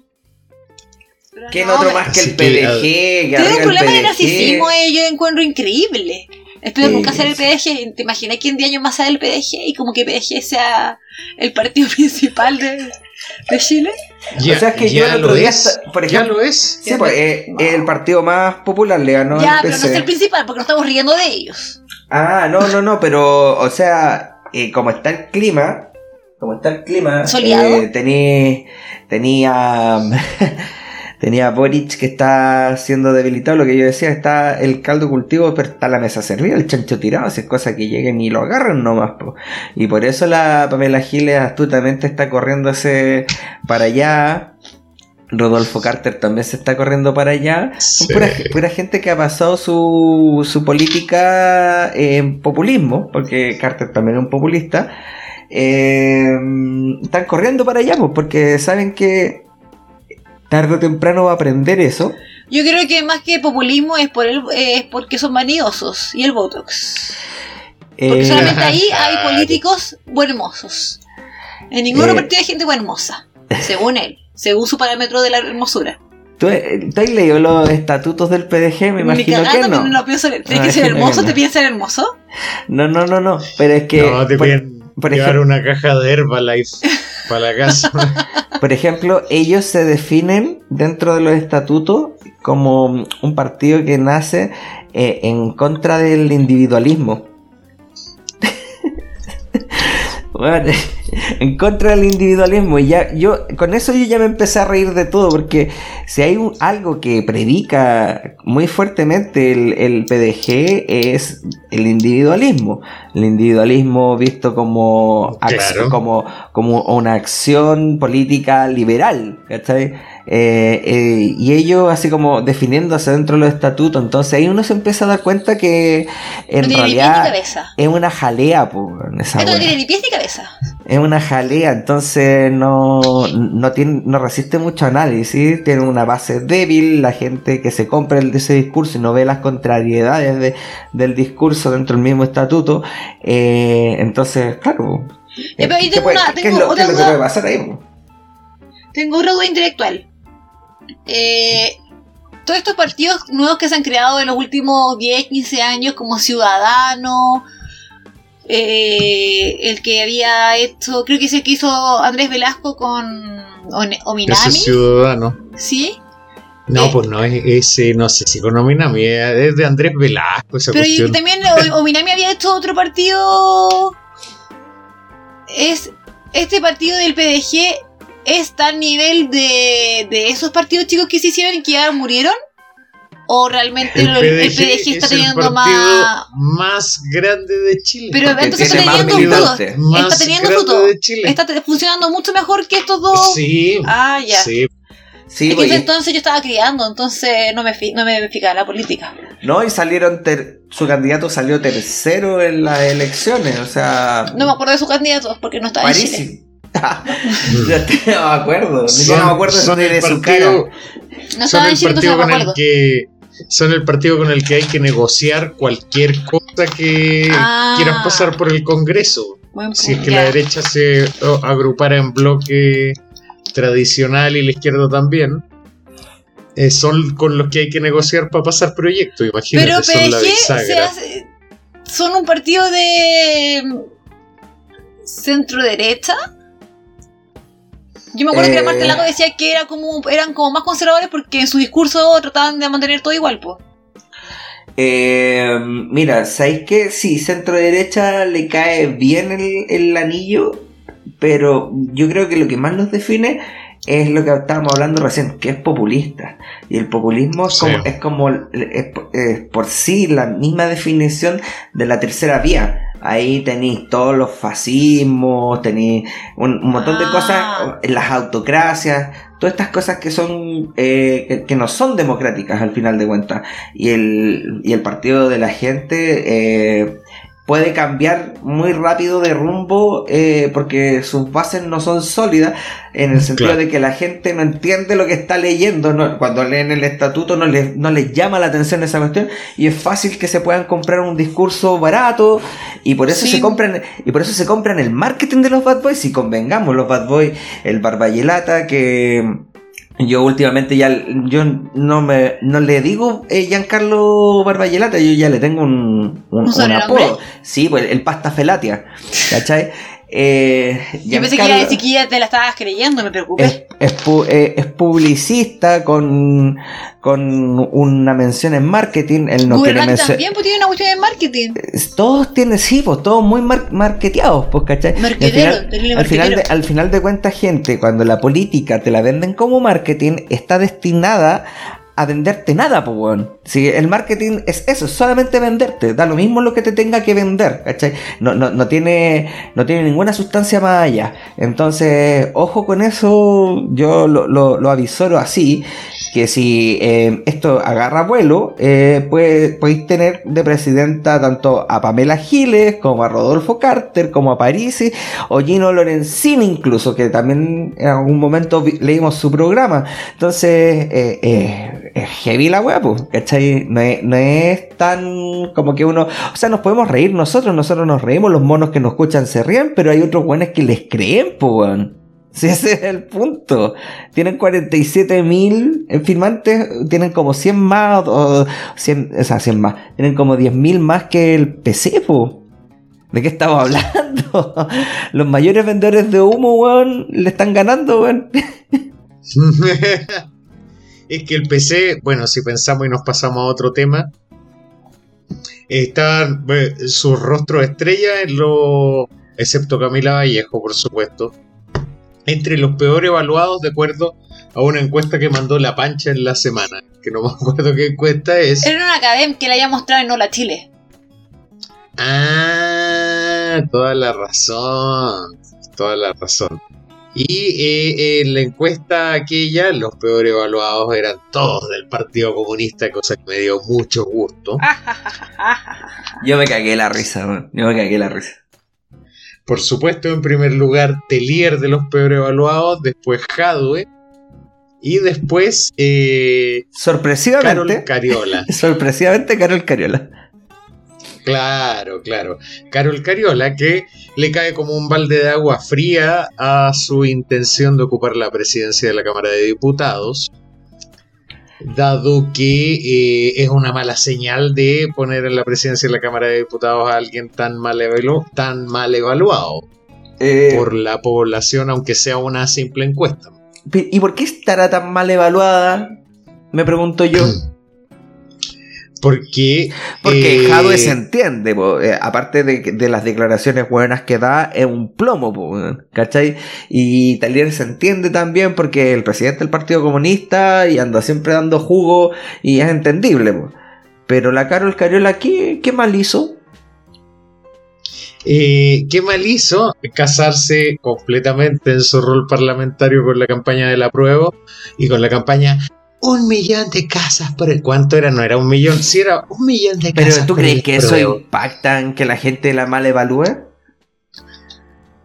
¿Quién otro más que el PDG? Que Tiene un problema de narcisismo, eh, yo encuentro increíble. Espero nunca ser el PDG. ¿Te imaginas que en 10 años más sea el PDG y como que PDG sea el partido principal de, de Chile? Ya, o sea, que ya lo es. por ejemplo, ya lo es. Sí, pues, eh, el partido más popular le ganó Ya, pero no es el principal porque nos estamos riendo de ellos. Ah, no, no, no, pero, o sea, eh, como está el clima, como está el clima, eh, tenía, tenía Tenía Boric que está siendo debilitado, lo que yo decía, está el caldo cultivo, pero está la mesa servida, el chancho tirado, es cosa que lleguen y lo agarran nomás. Y por eso la Pamela Giles astutamente está corriéndose para allá. Rodolfo Carter también se está corriendo para allá. Pura, gente que ha pasado su, su política en populismo, porque Carter también es un populista. Eh, están corriendo para allá, pues, porque saben que tarde o temprano va a aprender eso. Yo creo que más que populismo es, por el, es porque son vanidosos y el Botox. Porque eh, solamente ahí hay políticos buenmosos. En ningún otro eh, partido hay gente buenmosa, según él, según su parámetro de la hermosura. ¿Tú, eh, has leído los estatutos del PDG? Me imagino que no. no, pienso, ¿Tienes que ser hermoso? ¿Te piensas ser hermoso? No, no, no, no. Pero es que. No, te por Llevar ejemplo, una caja de Herbalife para la casa. Por ejemplo, ellos se definen dentro de los estatutos como un partido que nace eh, en contra del individualismo. bueno, en contra del individualismo. Y ya, yo, con eso yo ya me empecé a reír de todo, porque si hay algo que predica muy fuertemente el, el, PDG es el individualismo. El individualismo visto como, como, como una acción política liberal, ¿cachai? Eh, eh, y ellos así como definiéndose dentro de los estatutos. Entonces ahí uno se empieza a dar cuenta que en realidad es una jalea. Esa Esto no tiene ni pies ni cabeza. Es una jalea, entonces no, no, tiene, no resiste mucho análisis, tiene una base débil, la gente que se compra el, ese discurso y no ve las contrariedades de, del discurso dentro del mismo estatuto, eh, entonces, claro. ¿Qué, es lo, que puede pasar ahí? Tengo una duda intelectual. Eh, todos estos partidos nuevos que se han creado en los últimos 10, 15 años, como Ciudadano, eh, el que había hecho, creo que es el que hizo Andrés Velasco con Ominami. Ese Ciudadano. ¿Sí? No, eh, pues no es ese, no sé si con Ominami, es de Andrés Velasco esa Pero también Ominami había hecho otro partido. Es este partido del PDG está a nivel de, de esos partidos chicos que se hicieron y que ya murieron? ¿O realmente el, PDG, está teniendo más. más grande de Chile? Pero entonces está teniendo todo. Está teniendo todo. Está funcionando mucho mejor que estos dos. Sí. Ah, ya. Sí. Sí, pues, entonces yo estaba criando, entonces no me, no me fijaba la política. No, y salieron, su candidato salió tercero en las elecciones, o sea... No me acuerdo de su candidato porque no estaba en Chile. Te, no me acuerdo. Son, no me acuerdo son de, el su partido, No son el partido con el que son el partido con el que hay que negociar cualquier cosa que ah. quieran pasar por el Congreso. si es que la derecha se agrupara en bloque tradicional y la izquierda también. Eh, son con los que hay que negociar para pasar proyectos, imagínate. Pero son, la son un partido de centro derecha. Yo me acuerdo que la Marta Lago eh. decía que era como, eran como más conservadores porque en su discurso trataban de mantener todo igual, pues. mira, ¿sabéis que sí, centro derecha le cae bien el, anillo? Pero yo creo que lo que más nos define es lo que estábamos hablando recién, que es populista. Y el populismo es como, es como por sí la misma definición de la tercera vía. Ahí tenéis todos los fascismos, tenéis un, montón de cosas, ah. las autocracias, todas estas cosas que son eh, que, no son democráticas al final de cuentas. Y el, y el partido de la gente eh, puede cambiar muy rápido de rumbo eh, porque sus bases no son sólidas en el sentido de que la gente no entiende lo que está leyendo cuando leen el estatuto no les, no les llama la atención esa cuestión y es fácil que se puedan comprar un discurso barato y por eso se compran y por eso se compran el marketing de los bad boys y convengamos los bad boys el barbayelata que yo últimamente ya yo no me no le digo eh, Giancarlo Barbayelata, yo ya le tengo un, un, ¿Un, apodo. Sí, pues el pasta felatia. ¿Cachai? Eh, Yo pensé que iba a decir que ya te la estabas creyendo, me preocupé. Es, eh, es, publicista con, con una mención en marketing. Él no quiere también pues, tiene una cuestión en marketing. Todos tienen, sí, pues todos muy marketeados, pues, ¿cachai? al, final, de, al final de cuentas, gente, cuando la política te la venden como marketing, está destinada a venderte nada, pues, weón. Si el marketing es eso, solamente venderte. Da lo mismo lo que te tenga que vender, ¿cachai? No, no, no, tiene, no tiene ninguna sustancia más allá. Entonces, ojo con eso, yo lo, lo, lo avisoro así que si eh, esto agarra vuelo, eh, podéis tener de presidenta tanto a Pamela Giles, como a Rodolfo Carter, como a Parisi, o Gino Lorenzini incluso, que también en algún momento leímos su programa. Entonces, eh, es heavy la wea, pues, ¿cachai? No es, tan como que uno... O sea, nos podemos reír nosotros, nosotros nos reímos, los monos que nos escuchan se ríen, pero hay otros buenos que les creen, pues, si ese es el punto. Tienen 47 mil firmantes, tienen como 100 más, o 100, o sea, 100 más. Tienen como 10 mil más que el PC, ¿De qué estamos hablando? Los mayores vendedores de humo, weón, le están ganando, weón. es que el PC, bueno, si pensamos y nos pasamos a otro tema, está su rostro estrella en los excepto Camila Vallejo, por supuesto, entre los peor evaluados de acuerdo a una encuesta que mandó La Pancha en la semana, que no me acuerdo qué encuesta es. Era una academia que le haya mostrado en Hola Chile. Ah, toda la razón, toda la razón. Y eh, en la encuesta aquella, los peor evaluados eran todos del Partido Comunista, cosa que me dio mucho gusto. Yo me cagué la risa, man. yo me cagué la risa. Por supuesto, en primer lugar, Telier de los peor evaluados, después Jadwe, y después eh, sorpresivamente Carol Cariola. sorpresivamente Carol Cariola. Claro, claro. Carol Cariola, que le cae como un balde de agua fría a su intención de ocupar la presidencia de la Cámara de Diputados, dado que eh, es una mala señal de poner en la presidencia de la Cámara de Diputados a alguien tan mal, tan mal evaluado eh, por la población, aunque sea una simple encuesta. ¿Y por qué estará tan mal evaluada? Me pregunto yo. Porque. Porque eh, se entiende, eh, aparte de, las declaraciones buenas que da, es un plomo, ¿cachai? Y Talier se entiende también porque el presidente del Partido Comunista y anda siempre dando jugo y es entendible, Pero la Carol Cariola, ¿qué, qué mal hizo? Eh, ¿Qué mal hizo? Casarse completamente en su rol parlamentario con la campaña de la prueba y con la campaña un millón de casas por el cuánto era, no era un millón, sí era un millón de casas. Pero tú crees que eso impacta en que la gente la mal evalúe?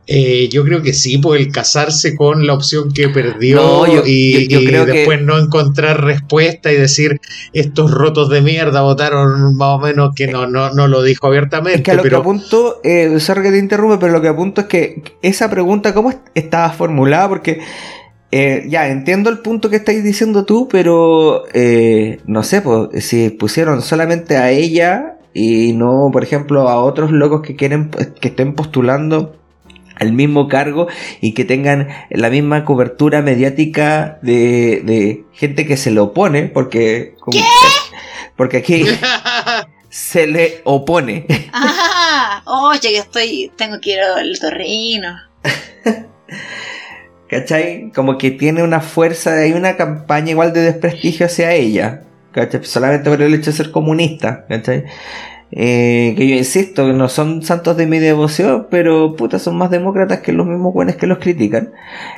Eh, yo creo que sí, por el casarse con la opción que perdió y, después no encontrar respuesta y decir estos rotos de mierda votaron más o menos que no, no, no lo dijo abiertamente. Es que a lo que apunto, eh, sorry que te interrumpe, pero lo que apunto es que esa pregunta, ¿cómo estaba formulada? Porque eh, ya, entiendo el punto que estáis diciendo tú, pero eh, no sé, pues, si pusieron solamente a ella y no, por ejemplo, a otros locos que quieren que estén postulando al mismo cargo y que tengan la misma cobertura mediática de, gente que se le opone, porque ¿Qué? porque aquí se le opone. Ah, oye, que estoy, tengo que ir al torrino. ¿Cachai? Como que tiene una fuerza, hay una campaña igual de desprestigio hacia ella. ¿Cachai? Solamente por el hecho de ser comunista. ¿Cachai? Eh, que yo insisto, no son santos de mi devoción, pero puta, son más demócratas que los mismos buenos que los critican.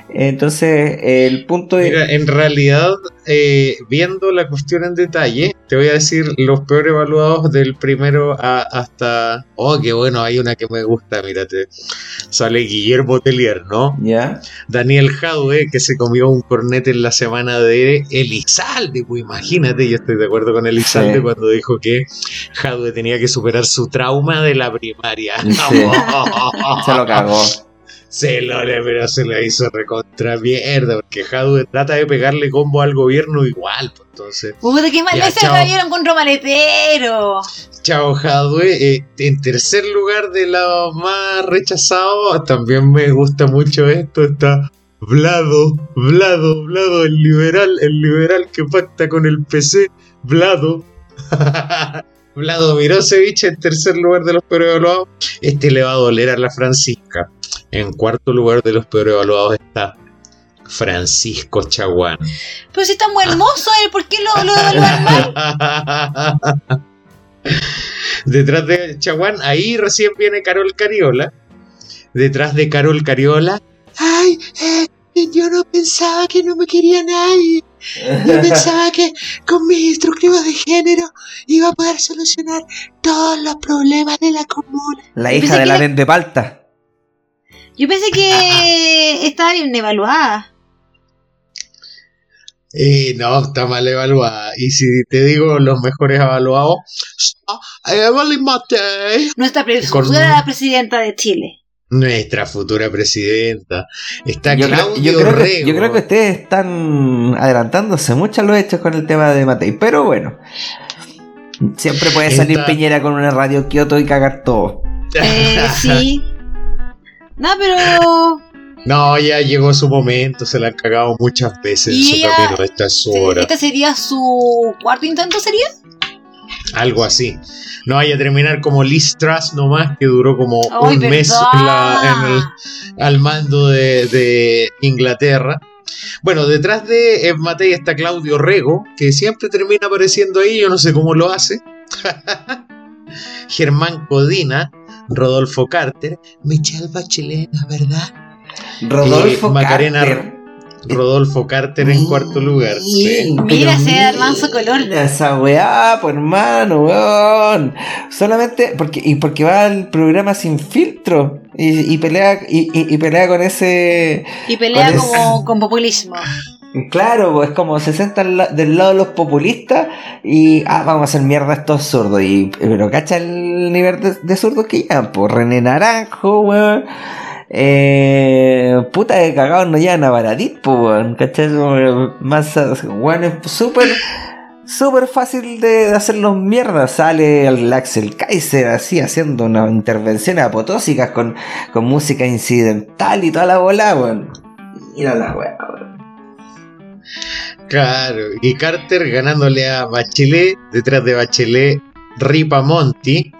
Entonces, el punto es. Mira, en realidad, eh, viendo la cuestión en detalle, te voy a decir los peor evaluados del primero hasta. Oh, qué bueno, hay una que me gusta, mírate. Sale Guillermo Telier, ¿no? Ya. Daniel Jadwe, que se comió un cornete en la semana de Elizalde, pues imagínate, yo estoy de acuerdo con Elizalde cuando dijo que Jadwe tenía que superar su trauma de la primaria. se lo cagó. Se lo pero se le hizo recontra mierda, porque Jadwe trata de pegarle combo al gobierno igual, pues entonces. Puta, qué mal se cayeron contra maletero. Chao Jadwe, eh, en tercer lugar de los más rechazados, también me gusta mucho esto, está Vlado, Vlado, Vlado, el liberal, el liberal que pacta con el PC, Vlado. Vlado Mirosevich en tercer lugar de los peor evaluados. Este le va a doler a la Francisca. En cuarto lugar de los peor evaluados está Francisco Chaguán. Pero si está muy hermoso él, ¿por qué lo, lo mal? Detrás de Chaguán, ahí recién viene Carol Cariola. Detrás de Carol Cariola. Ay, eh, yo no pensaba que no me quería nadie. Yo pensaba que con mis instructivos de género iba a poder solucionar todos los problemas de la comuna. La hija de la de Palta. Yo pensé que estaba bien evaluada. Eh, no, está mal evaluada. Y si te digo los mejores evaluados, Nuestra futura presidenta de Chile. Nuestra futura presidenta. Está yo creo, yo creo, que, yo creo que ustedes están adelantándose mucho a los hechos con el tema de Matei. Pero bueno. Siempre puede salir Piñera con una radio Kioto y cagar todo. Eh, sí. No, pero. No, ya llegó su momento, se la han cagado muchas veces en su camino, esta es su hora. ¿Este sería su cuarto intento, sería? Algo así. No vaya a terminar como Liz Truss nomás, que duró como Ay, un mes ¿verdad? en la- en el- al mando de, de Inglaterra. Bueno, detrás de Matei está Claudio Rego, que siempre termina apareciendo ahí, yo no sé cómo lo hace. Germán Codina, Rodolfo Carter, Michelle Bachelet, ¿verdad? Rodolfo Eh, Macarena Carter. Rodolfo Carter en cuarto lugar. sí. Mira ese hermoso color. Esa weá, pues hermano, weón. Solamente porque, y porque va al programa sin filtro. Y, y pelea, y, y- y pelea con ese. Y pelea Con como con populismo. Claro, pues como se la- del lado de los populistas y ah, vamos a hacer mierda a estos zurdos. Y, pero cacha el nivel de, de zurdos que llevan, pues René Naranjo, weón. Eh, puta de cagados no llevan a Baradit, pues weón. ¿Cachai? Más, weón, es súper, súper fácil de, de mierda. Sale el Axel Kaiser así haciendo unas intervenciones apotósicas con, con música incidental y toda la bola, weón. Mira la weón. Claro, y Carter ganándole a Bachelet, detrás de Bachelet, Ripamonti,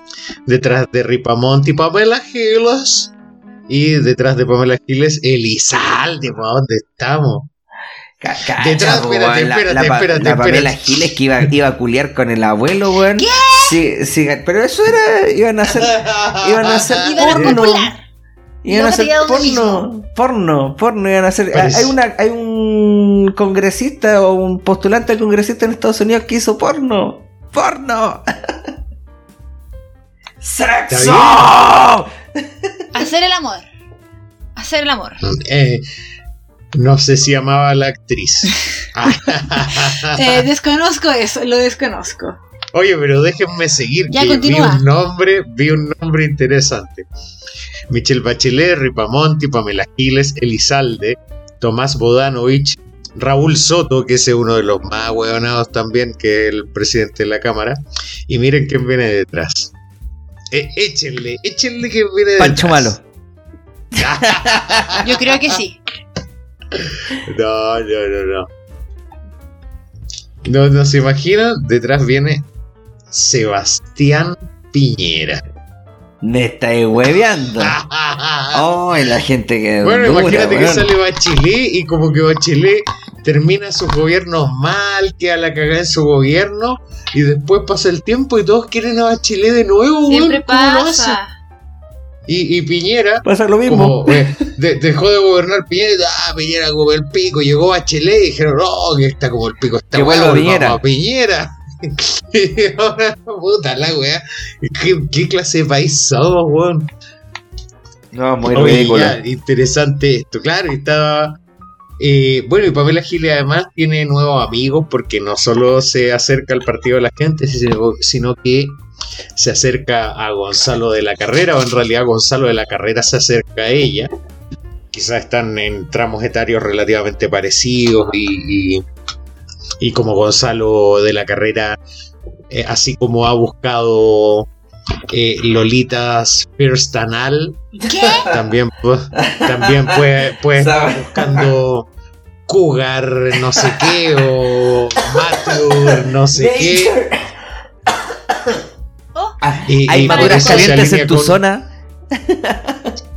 detrás de Ripamonti, Pamela Giles, y detrás de Pamela Giles, Elizalde, ¿para dónde estamos? Ca- cacha, Detrás, po, espérate, weón, la, espérate, la espérate, la Pamela espérate. Giles que iba, iba a culiar con el abuelo, weón. ¿Qué? Sí, sí, pero eso era. Iban a hacer. Iban a hacer Iban a porno. Iban a Luego hacer queda donde porno. Porno, porno. Iban a hacer. Parece- Hay, una, hay un congresista o un postulante al congresista en Estados Unidos que hizo porno. ¡Porno! ¡Sexo! Hacer el amor. Hacer el amor. Eh, no sé si amaba a la actriz. Eh, desconozco eso, lo desconozco. Oye, pero déjenme seguir, Ya, que continúa. vi un nombre, vi un nombre interesante. Michelle Bachelet, Ripamonti, Pamela Giles, Elizalde, Tomás Bodanovich, Raúl Soto, que ese es uno de los más hueonados también, que es el presidente de la Cámara. Y miren quién viene detrás. Eh, échenle, échenle quién viene detrás. Pancho Malo. Yo creo que sí. No, no, no, no. No, no se imaginan, detrás viene Sebastián Piñera. Me estáis hueveando. Ay, la gente que. Bueno, dura, imagínate que sale Bachelet y como que Bachelet termina sus gobiernos mal, queda la cagada en su gobierno y después pasa el tiempo y todos quieren a Bachelet de nuevo, Siempre weón, ¿cómo lo hace? pasa. Y, y Piñera, Pasa lo mismo. como eh, de- dejó de gobernar Piñera, y, ah, Piñera como el pico, llegó Bachelet y dijeron, no, que está como el pico, está Que vuelva weón, Piñera. vamos a Piñera. Ahora, puta la weá, ¿Qué, qué clase de país somos, weón? No, muy Oye, ridículo. ya, interesante esto, claro, y estaba. eh, bueno, y Pamela Giles además tiene nuevos amigos porque no solo se acerca al partido de la gente, sino, sino que se acerca a Gonzalo de la Carrera, o en realidad Gonzalo de la Carrera se acerca a ella. Quizás están en tramos etarios relativamente parecidos y, y, y como Gonzalo de la Carrera, eh, así como ha buscado eh, Lolitas First Anal, ¿Qué? también, también puede, puede estar buscando Cougar, no sé qué, o Mature, no sé qué. Oh, Y- Hay y maduras calientes en tu con- zona.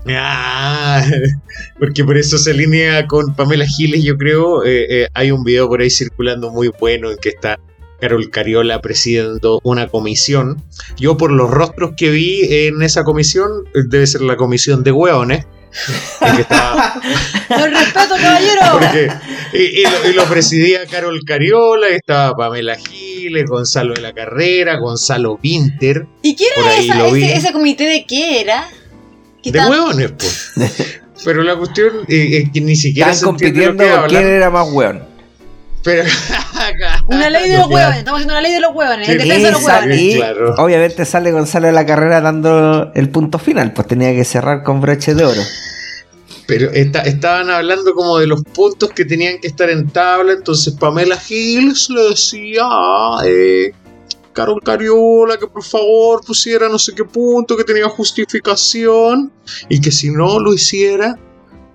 Ah, porque por eso se alinea con Pamela Giles, yo creo. Eh, eh, hay un video por ahí circulando muy bueno en que está Carol Cariola presidiendo una comisión. Yo por los rostros que vi en esa comisión, debe ser la comisión de hueones. estaba- con respeto, caballero. porque, y, y lo, y lo presidía Carol Cariola, estaba Pamela Giles, Gonzalo de la Carrera, Gonzalo Winter, ¿Y quién por era esa, ese, ese comité de qué era? ¿Qué de hueones, pues. Pero la cuestión eh, es que ni siquiera Están se compitiendo que por quién era más weón. Pero Una ley de los huevones. Estamos haciendo una ley de los huevones. En defensa de los huevones. y claro. obviamente sale Gonzalo de la carrera dando el punto final, pues tenía que cerrar con broche de oro. Pero esta- estaban hablando como de los puntos que tenían que estar en tabla. Entonces Pamela Giles le decía eh, Carol Cariola que por favor pusiera no sé qué punto, que tenía justificación y que si no lo hiciera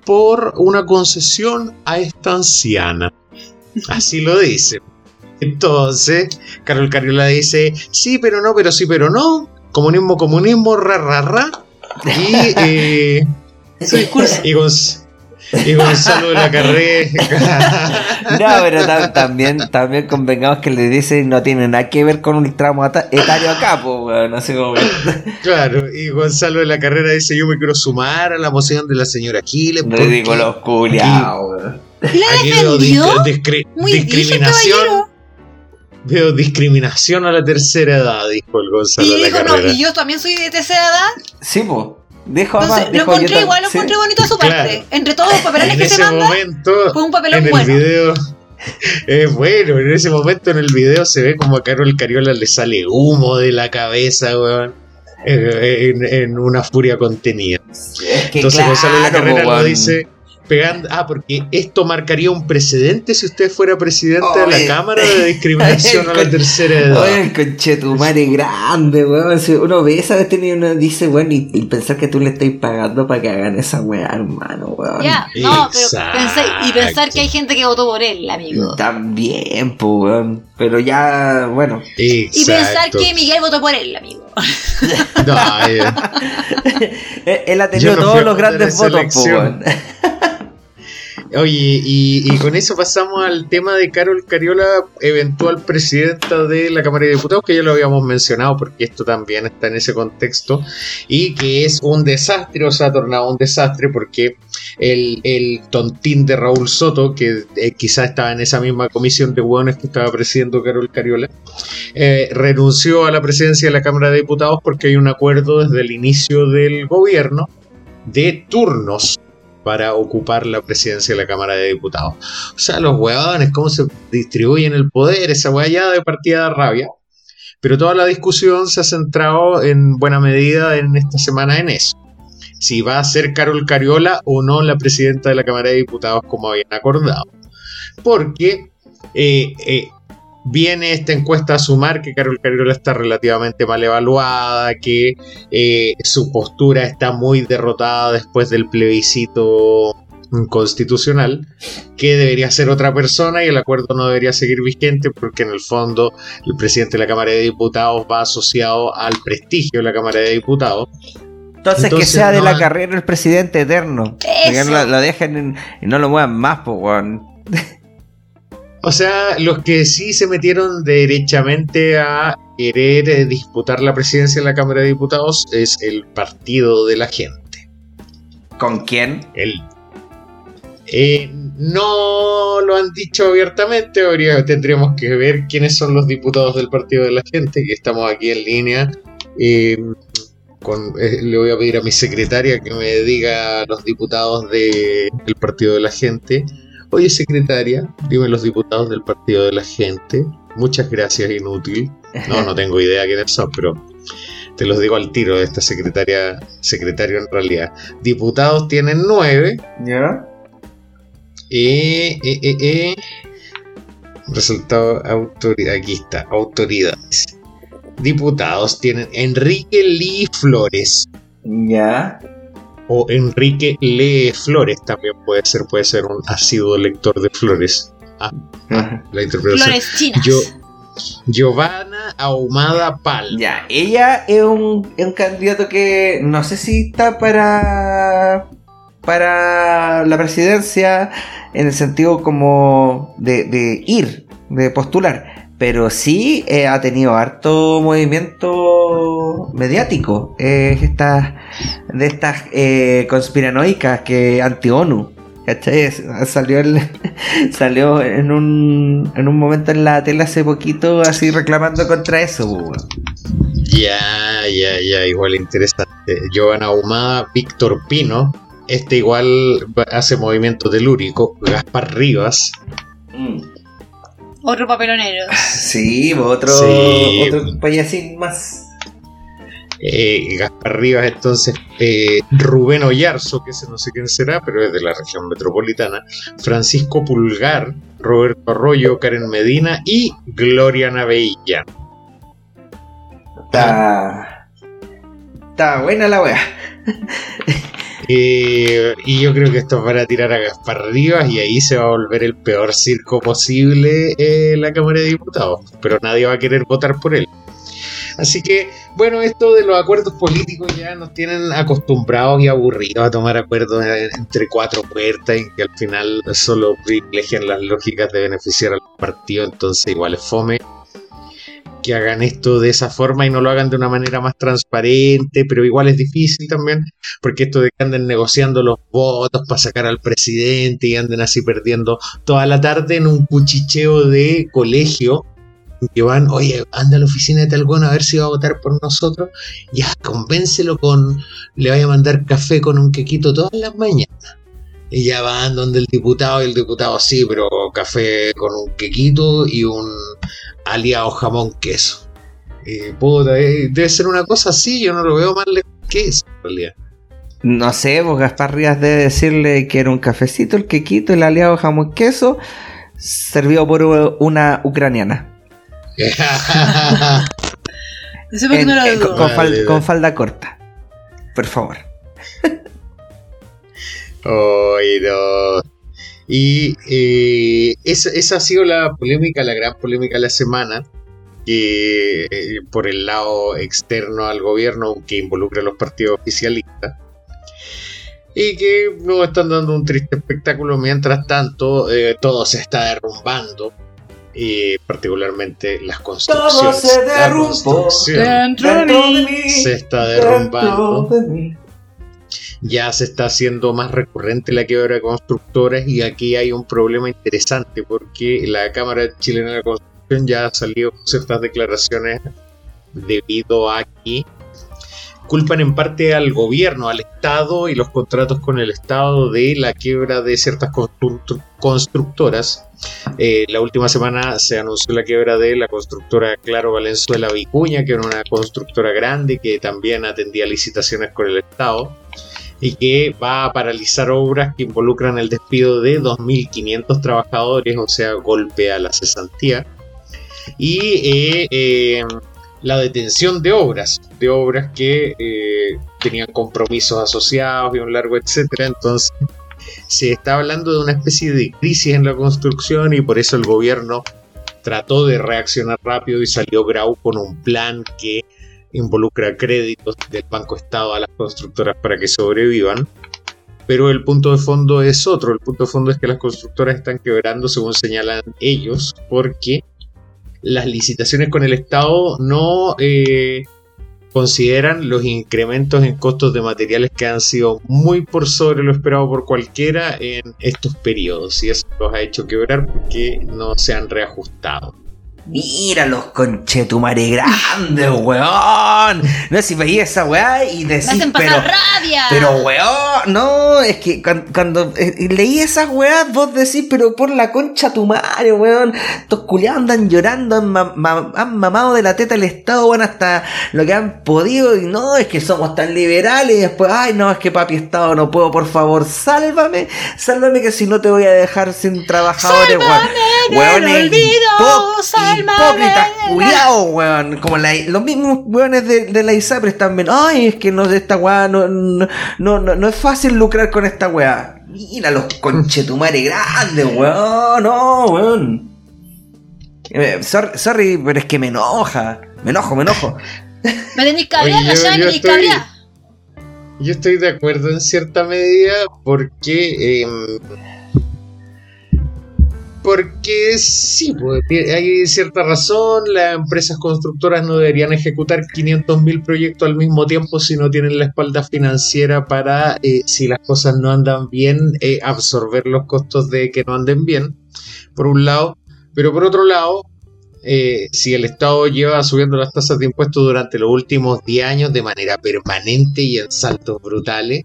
por una concesión a esta anciana. Así lo dice. Entonces, Carol Cariola dice, sí, pero no, pero sí, pero no. Comunismo, comunismo, ra, ra, ra. Y, eh, y, y Gonzalo de la Carrera. no, pero también, también convengamos que le dice no tiene nada que ver con un tramo etario acá, pues, no sé cómo. claro, y Gonzalo de la Carrera dice: Yo me quiero sumar a la moción de la señora Aquiles. Le digo los culiados, Aquí veo discriminación. Veo discriminación a la tercera edad, dijo el Gonzalo de la Carrera. y yo también soy de tercera edad. Sí, pues. Dejo Entonces, lo encontré igual, lo encontré bonito a su parte. Entre todos los papelones que se manda, fue un papelón en bueno. El video, es bueno, en ese momento en el video se ve como a Carol Cariola le sale humo de la cabeza, weón. En, en, una furia contenida. Es que Entonces Gonzalo La Carrera lo dice pegando. Ah, porque esto marcaría un precedente si usted fuera presidente de la Cámara de Discriminación a la tercera edad. Oye, el conchetumare grande, weón. Si uno ve esa vez y uno dice, bueno, y, pensar que tú le estás pagando para que hagan esa weá, hermano, weón. Ya, no, pero pensé, y pensar que hay gente que votó por él, amigo. También, pues, weón. Pero ya, bueno. Y pensar que Miguel votó por él, amigo. no, él ha tenido todos los grandes votos, pues, weón. Oye, y, con eso pasamos al tema de Carol Cariola, eventual presidenta de la Cámara de Diputados, que ya lo habíamos mencionado porque esto también está en ese contexto, y que es un desastre, o se ha tornado un desastre porque el, tontín de Raúl Soto, que eh, quizás estaba en esa misma comisión de hueones que estaba presidiendo Carol Cariola, eh, renunció a la presidencia de la Cámara de Diputados porque hay un acuerdo desde el inicio del gobierno de turnos para ocupar la presidencia de la Cámara de Diputados. O sea, los huevones, cómo se distribuyen el poder, esa hueá de partida de rabia. Pero toda la discusión se ha centrado en buena medida en esta semana en eso. Si va a ser Carol Cariola o no la presidenta de la Cámara de Diputados como habían acordado. Porque eh, eh, viene esta encuesta a sumar que Carol Cariola está relativamente mal evaluada, que eh, su postura está muy derrotada después del plebiscito constitucional, que debería ser otra persona y el acuerdo no debería seguir vigente porque en el fondo el presidente de la Cámara de Diputados va asociado al prestigio de la Cámara de Diputados. Entonces, que sea de la carrera el presidente eterno. Que lo, dejen y no lo muevan más, pues, o sea, los que sí se metieron derechamente a querer eh, disputar la presidencia en la Cámara de Diputados es el Partido de la Gente. ¿Con quién? El, eh, no lo han dicho abiertamente, habría, tendríamos que ver quiénes son los diputados del Partido de la Gente, que estamos aquí en línea. Em, con, eh, le voy a pedir a mi secretaria que me diga los diputados del Partido de la Gente. Oye, secretaria, dime los diputados del Partido de la Gente. Muchas gracias, inútil. No, no tengo idea quiénes son, pero te los digo al tiro de esta secretaria, secretario en realidad. Diputados tienen nueve. ¿Ya? Eh, eh, eh, eh. Resultado autoridad. Aquí está, autoridades. Diputados tienen Enrique Lee Flores. Ya o Enrique Lee Flores también puede ser, puede ser un asiduo lector de flores. Ah, ah la interpretación. Flores chinas. Yo, Giovanna Ahumada Pal. Ya, ella es un, un, candidato que no sé si está para para la presidencia en el sentido como de, de ir, de postular pero sí eh, ha tenido harto movimiento mediático. Eh, de estas eh, conspiranoicas que anti-ONU. ¿Cachai? Salió, salió en, un, en un momento en la tele hace poquito así reclamando contra eso. Ya, ya, ya, igual interesante. Giovanna Ahumada, Víctor Pino, este igual hace movimiento telúrico, Gaspar Rivas. Mm. Otro papelonero. Sí, otro, otro payasín más. Eh, Gaspar Rivas, entonces eh, Rubén Oyarzo, que ese no sé quién será, pero es de la región metropolitana, Francisco Pulgar, Roberto Arroyo, Karen Medina y Gloria Navella. Está, está buena la wea. Eh, y yo creo que esto es para tirar a Gaspar Rivas y ahí se va a volver el peor circo posible en la Cámara de Diputados. Pero nadie va a querer votar por él. Así que, bueno, esto de los acuerdos políticos ya nos tienen acostumbrados y aburridos a tomar acuerdos entre cuatro puertas y que al final solo privilegian las lógicas de beneficiar al partido, entonces igual es fome que hagan esto de esa forma y no lo hagan de una manera más transparente, pero igual es difícil también, porque esto de que anden negociando los votos para sacar al presidente y anden así perdiendo toda la tarde en un cuchicheo de colegio, que van, oye, anda a la oficina de tal bueno a ver si va a votar por nosotros, ya, convéncelo con, le vaya a mandar café con un quequito todas las mañanas. Y ya van donde el diputado, y el diputado sí, pero café con un quequito y un aliado jamón queso. Eh, debe ser una cosa así, yo no lo veo más lejos que eso en realidad. No sé, vos Gaspar Rías debe decirle que era un cafecito, el quequito, el aliado jamón queso, servido por una ucraniana. con, falda corta. Por favor. Y eh, esa, ha sido la polémica, la gran polémica de la semana. Que eh, por el lado externo al gobierno, que involucra a los partidos oficialistas. Y que nos están dando un triste espectáculo. Mientras tanto, eh, todo se está derrumbando y particularmente las construcciones. Todo se derrumbó se está derrumbando. Ya se está haciendo más recurrente la quiebra de constructoras y aquí hay un problema interesante porque la Cámara Chilena de la Construcción ya ha salido con ciertas declaraciones debido a que culpan en parte al gobierno, al Estado y los contratos con el Estado de la quiebra de ciertas constructoras. Eh, la última semana se anunció la quiebra de la constructora Claro Valenzuela Vicuña, que era una constructora grande que también atendía licitaciones con el Estado y que va a paralizar obras que involucran el despido de 2.500 trabajadores, o sea, golpe a la cesantía. Y eh, eh, la detención de obras, de obras que eh, tenían compromisos asociados y un largo etcétera. Entonces, se está hablando de una especie de crisis en la construcción y por eso el gobierno trató de reaccionar rápido y salió Grau con un plan que involucra créditos del Banco Estado a las constructoras para que sobrevivan. Pero el punto de fondo es otro. El punto de fondo es que las constructoras están quebrando, según señalan ellos, porque las licitaciones con el Estado no eh, consideran los incrementos en costos de materiales que han sido muy por sobre lo esperado por cualquiera en estos periodos. Y eso los ha hecho quebrar porque no se han reajustado. Mira los conchetumare grandes, weón. No sé si veía esa weá y decís, pero, rabia. pero weón, no, es que cuando, eh, leí esas weas, vos decís, pero por la concha tu madre, weón. Estos culiados andan llorando, han, mamado de la teta el Estado, weón, hasta lo que han podido. Y no, es que somos tan liberales. Y después, ay, no, es que papi Estado, no puedo, por favor, sálvame, sálvame que si no te voy a dejar sin trabajadores, weón. Weón, hipócritas culiados, weón. Como los mismos weones de, la ISAPRE están bien. Ay, es que no, esta weá no, no, no, no, es fácil lucrar con esta weá. Mira los conchetumares grandes, weón. No, weón. Eh, sorry, pero es que me enoja. Me enojo, me enojo. Me tenéis ya me tenéis Yo estoy de acuerdo en cierta medida porque. Eh, porque sí, pues, hay cierta razón, las empresas constructoras no deberían ejecutar 500.000 proyectos al mismo tiempo si no tienen la espalda financiera para, eh, si las cosas no andan bien, eh, absorber los costos de que no anden bien, por un lado. Pero por otro lado, eh, si el Estado lleva subiendo las tasas de impuestos durante los últimos 10 años de manera permanente y en saltos brutales,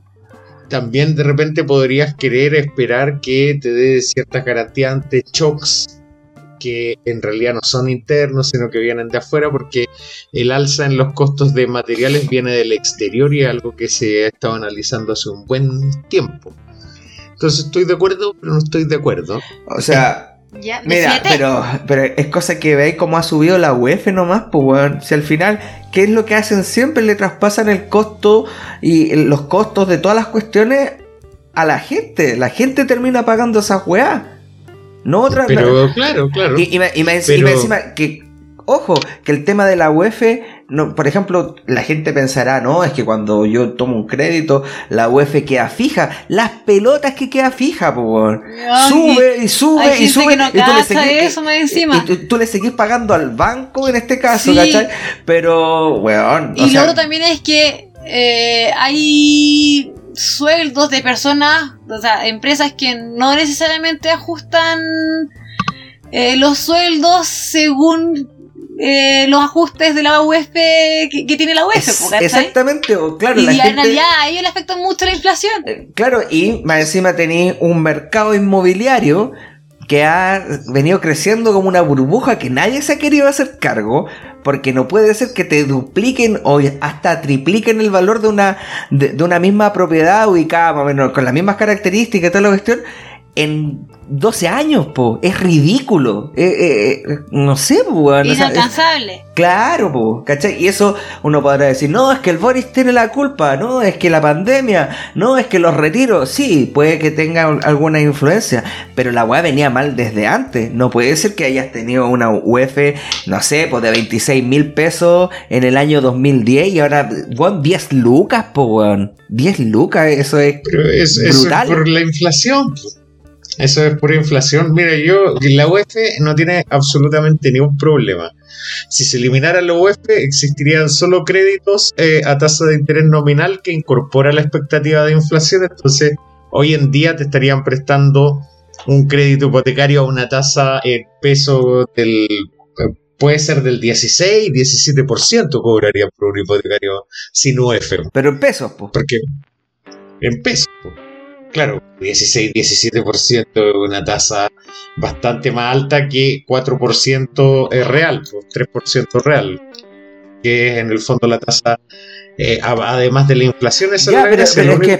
también de repente podrías querer esperar que te dé ciertas garantías ante shocks que en realidad no son internos, sino que vienen de afuera, porque el alza en los costos de materiales viene del exterior y es algo que se ha estado analizando hace un buen tiempo. Entonces estoy de acuerdo, pero no estoy de acuerdo. O sea, Ya, Mira, pero, pero es cosa que veis cómo ha subido la UEF nomás, pues weón. Si al final, ¿qué es lo que hacen? Siempre le traspasan el costo y los costos de todas las cuestiones a la gente. La gente termina pagando esa weá. No otra Pero claro, claro. Y, me, y, encima que, ojo, que el tema de la UEF no, por ejemplo, la gente pensará, no, es que cuando yo tomo un crédito, la UF queda fija. Las pelotas que queda fija, pues, sube y sube y sube. no y tú le seguís, eso me encima. Y, tú, le seguís pagando al banco en este caso, ¿cachai? Pero, weón. Y lo otro también es que eh, hay sueldos de personas, o sea, empresas que no necesariamente ajustan eh, los sueldos según eh, los ajustes de la UEF que, tiene la UEF. exactamente, claro. Y en realidad a ellos le afecta mucho la inflación. Eh, claro, y más encima tenéis un mercado inmobiliario que ha venido creciendo como una burbuja que nadie se ha querido hacer cargo, porque no puede ser que te dupliquen o hasta tripliquen el valor de una, de, una misma propiedad ubicada más o menos con las mismas características y toda la cuestión en 12 años, po. Es ridículo. Eh, eh, eh, no sé, po. Inalcanzable. claro, po. ¿Cachai? Y eso uno podrá decir, no, es que el Boris tiene la culpa, no, es que la pandemia, no, es que los retiros. Sí, puede que tenga alguna influencia, pero la weá venía mal desde antes. No puede ser que hayas tenido una UF, no sé, pues de 26 mil pesos en el año 2010 y ahora, weón, 10 lucas, po, weón. 10 lucas, eso es, brutal. por la inflación. Eso es pura inflación. Mira, yo, la UEF no tiene absolutamente ningún problema. Si se eliminara la UEF, existirían solo créditos eh, a tasa de interés nominal que incorpora la expectativa de inflación. Entonces, hoy en día te estarían prestando un crédito hipotecario a una tasa en peso del. Puede ser del 16, 17% cobrarían por un hipotecario sin UEF. Pero en pesos, pues. Porque en pesos. Claro, 16-17% es una tasa bastante más alta que 4% es real, 3% real, que es en el fondo la tasa, eh, además de la inflación, esa es pero, es que,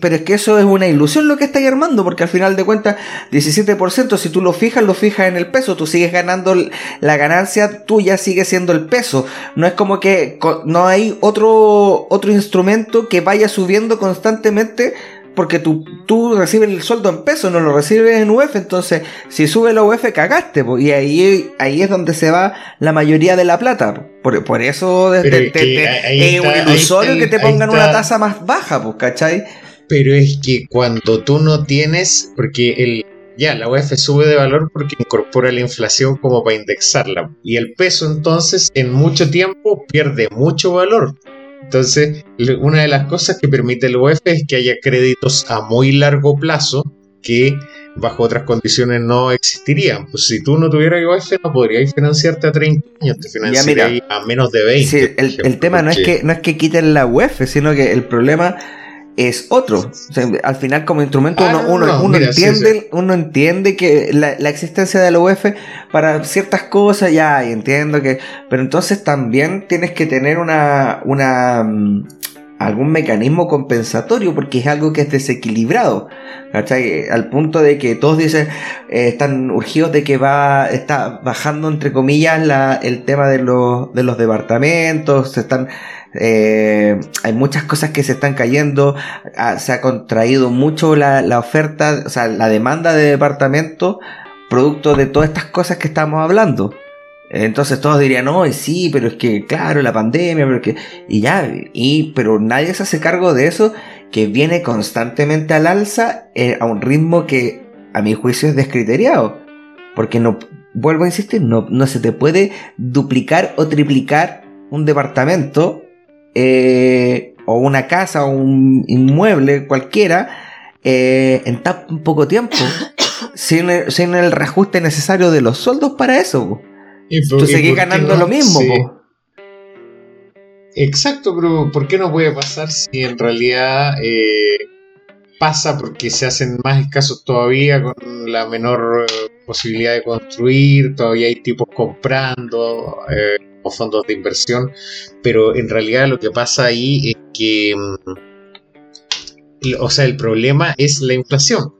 pero, es que, eso es una ilusión lo que estáis armando, porque al final de cuentas, 17%, si tú lo fijas, lo fijas en el peso, tú sigues ganando la ganancia tuya, sigue siendo el peso. No es como que no hay otro, otro instrumento que vaya subiendo constantemente porque tú, tú recibes el sueldo en peso, no lo recibes en UF, entonces si sube la UF cagaste, y ahí, ahí es donde se va la mayoría de la plata. Por, por eso es un ilusorio que te pongan una tasa más baja, pues, ¿cachai? Pero es que cuando tú no tienes, porque el, ya, la UF sube de valor porque incorpora la inflación como para indexarla. Y el peso entonces en mucho tiempo pierde mucho valor. Entonces, una de las cosas que permite el UEF es que haya créditos a muy largo plazo que bajo otras condiciones no existirían. Pues si tú no tuvieras UEF no podrías financiarte a 30 años, te financiarías a menos de 20. Sí, el, tema no es, que, no es que quiten la UEF, sino que el problema es otro. al final, como instrumento, uno, ah, uno, entiende, uno entiende que la, existencia de la UEF para ciertas cosas, ya, y entiendo que. Pero entonces también tienes que tener una. una mm, algún mecanismo compensatorio porque es algo que es desequilibrado ¿cachai? al punto de que todos dicen eh, están urgidos de que va está bajando entre comillas la, el tema de los, de los departamentos se están eh, hay muchas cosas que se están cayendo, ah, se ha contraído mucho la, oferta, o sea, la demanda de departamentos, producto de todas estas cosas que estamos hablando. Entonces todos dirían, no, sí, pero es que, claro, la pandemia, pero que, y ya, y, pero nadie se hace cargo de eso, que viene constantemente al alza eh, a un ritmo que, a mi juicio, es descriteriado. Porque no, vuelvo a insistir, no, no se te puede duplicar o triplicar un departamento eh, o una casa o un inmueble cualquiera eh, en tan poco tiempo sin, el, reajuste necesario de los sueldos para eso. Y Tú seguís ganando lo mismo. Exacto, pero ¿por qué no puede pasar si en realidad eh, pasa porque se hacen más escasos todavía con la menor posibilidad de construir, todavía hay tipos comprando? fondos de inversión, pero en realidad lo que pasa ahí es que, mm, o sea, el problema es la inflación.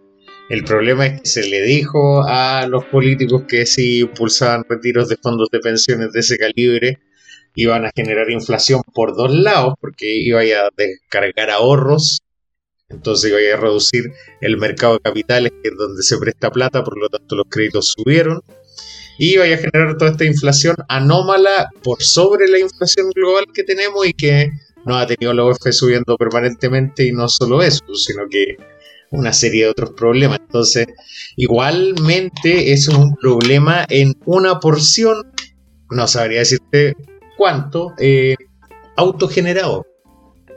El problema es que se le dijo a los políticos que si impulsaban retiros de fondos de pensiones de ese calibre, iban a generar inflación por dos lados, porque iba a descargar ahorros, entonces iba a reducir el mercado de capitales, que es donde se presta plata, por lo tanto los créditos subieron, y iba a generar toda esta inflación anómala por sobre la inflación global que tenemos y que nos ha tenido la OF subiendo permanentemente, y no solo eso, sino que una serie de otros problemas. Entonces, igualmente eso es un problema en una porción, no sabría decirte cuánto, eh, autogenerado.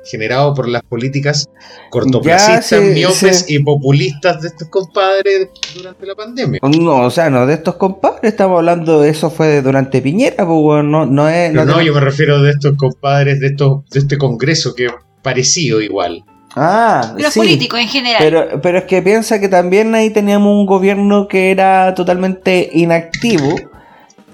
Generado por las políticas cortoplacistas, miopes y populistas de estos compadres durante la pandemia. No, o sea, no de estos compadres, estamos hablando de eso fue durante Piñera, pues, no, no es. No, yo me refiero de estos compadres de estos, de este congreso que parecido igual. Ah, los políticos en general. Pero, pero es que piensa que también ahí teníamos un gobierno que era totalmente inactivo,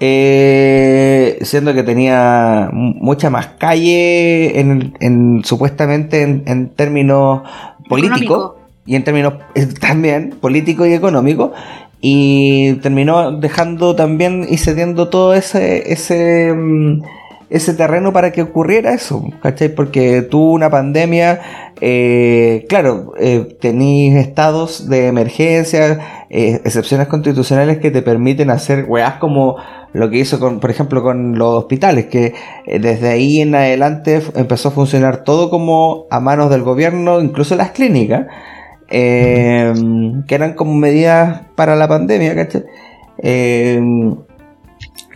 eh, siendo que tenía mucha más calle en, supuestamente en, términos políticos y en términos eh, también políticos y económicos y terminó dejando también y cediendo todo ese ese mm, ese terreno para que ocurriera eso, ¿cachai? Porque tuvo una pandemia, eh, claro, eh, tenéis estados de emergencia, eh, excepciones constitucionales que te permiten hacer weas como lo que hizo, con, por ejemplo, con los hospitales, que eh, desde ahí en adelante empezó a funcionar todo como a manos del gobierno, incluso las clínicas, que eran como medidas para la pandemia, ¿cachai?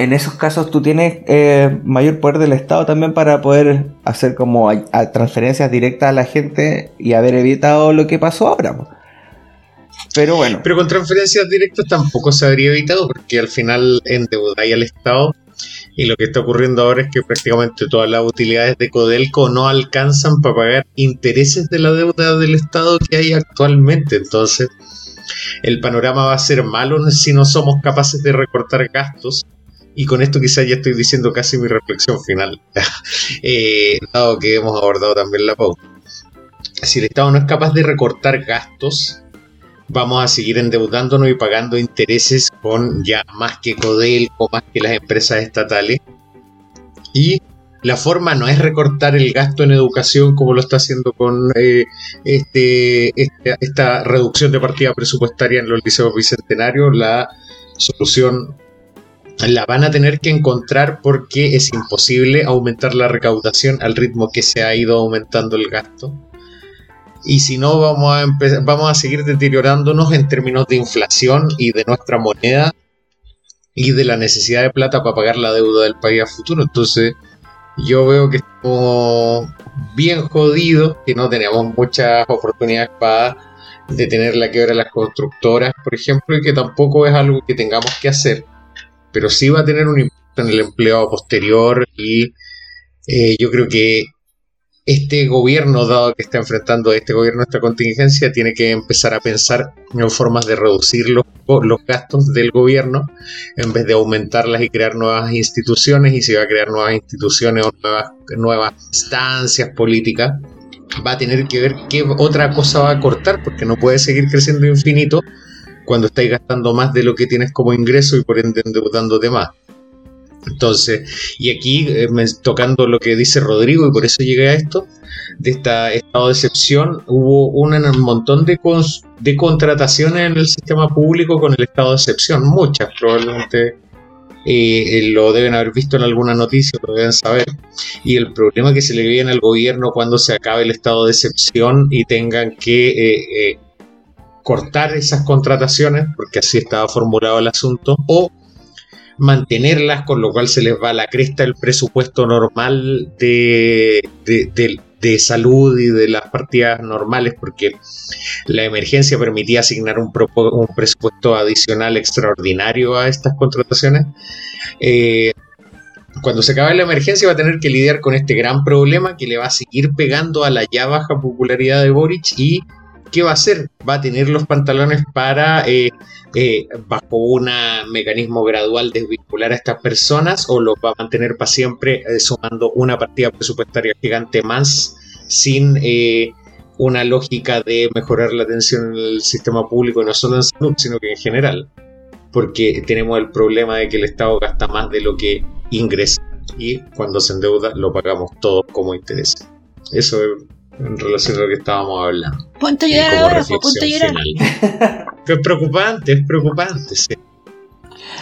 En esos casos tú tienes eh, mayor poder del Estado también para poder hacer como transferencias directas a la gente y haber evitado lo que pasó ahora. Pero bueno. Pero con transferencias directas tampoco se habría evitado porque al final endeudáis al Estado y lo que está ocurriendo ahora es que prácticamente todas las utilidades de Codelco no alcanzan para pagar intereses de la deuda del Estado que hay actualmente. Entonces, el panorama va a ser malo si no somos capaces de recortar gastos y con esto quizás ya estoy diciendo casi mi reflexión final, eh, dado que hemos abordado también la pauta. Si el Estado no es capaz de recortar gastos, vamos a seguir endeudándonos y pagando intereses con ya más que Codelco, más que las empresas estatales. Y la forma no es recortar el gasto en educación como lo está haciendo con eh, este, este, esta reducción de partida presupuestaria en los liceos bicentenarios. La solución la van a tener que encontrar porque es imposible aumentar la recaudación al ritmo que se ha ido aumentando el gasto. Y si no, vamos a, vamos a seguir deteriorándonos en términos de inflación y de nuestra moneda y de la necesidad de plata para pagar la deuda del país a futuro. Entonces, yo veo que estamos bien jodidos, que no tenemos muchas oportunidades para detener la quiebra de las constructoras, por ejemplo, y que tampoco es algo que tengamos que hacer pero sí va a tener un impacto en el empleo posterior y eh, yo creo que este gobierno, dado que está enfrentando este gobierno esta contingencia, tiene que empezar a pensar en formas de reducir los, los gastos del gobierno en vez de aumentarlas y crear nuevas instituciones. Y si va a crear nuevas instituciones o nuevas, nuevas instancias políticas, va a tener que ver qué otra cosa va a cortar, porque no puede seguir creciendo infinito cuando estáis gastando más de lo que tienes como ingreso y por ende endeudándote más. Entonces, y aquí eh, tocando lo que dice Rodrigo, y por eso llegué a esto, de este estado de excepción, hubo un, montón de, contrataciones en el sistema público con el estado de excepción, muchas probablemente. Eh, lo deben haber visto en alguna noticia, lo deben saber. Y el problema que se le viene al gobierno cuando se acabe el estado de excepción y tengan que eh, cortar esas contrataciones, porque así estaba formulado el asunto, o mantenerlas, con lo cual se les va a la cresta el presupuesto normal de, de, salud y de las partidas normales, porque la emergencia permitía asignar un, un presupuesto adicional extraordinario a estas contrataciones. Eh, cuando se acabe la emergencia va a tener que lidiar con este gran problema que le va a seguir pegando a la ya baja popularidad de Boric y ¿qué va a hacer? ¿Va a tener los pantalones para, eh, eh, bajo un mecanismo gradual, desvincular a estas personas o los va a mantener para siempre eh, sumando una partida presupuestaria gigante más sin una lógica de mejorar la atención en el sistema público, no solo en salud, sino que en general. Porque tenemos el problema de que el Estado gasta más de lo que ingresa y cuando se endeuda lo pagamos todos como interés. Eso es en relación a lo que estábamos hablando. Ponte a llorar ahora, ponte a llorar. es preocupante, es preocupante, sí.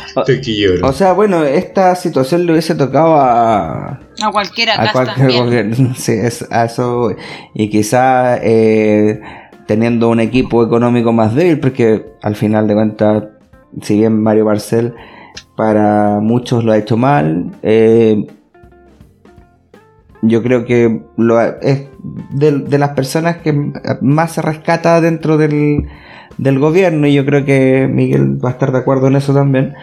Estoy que lloro. O sea, bueno, esta situación le hubiese tocado a. A cualquiera, a cualquier, Sí, es, a eso. Y quizá eh, teniendo un equipo económico más débil, porque al final de cuentas, si bien Mario Barcel para muchos lo ha hecho mal, eh, yo creo que lo, es de, las personas que más se rescata dentro del, del, gobierno y yo creo que Miguel va a estar de acuerdo en eso también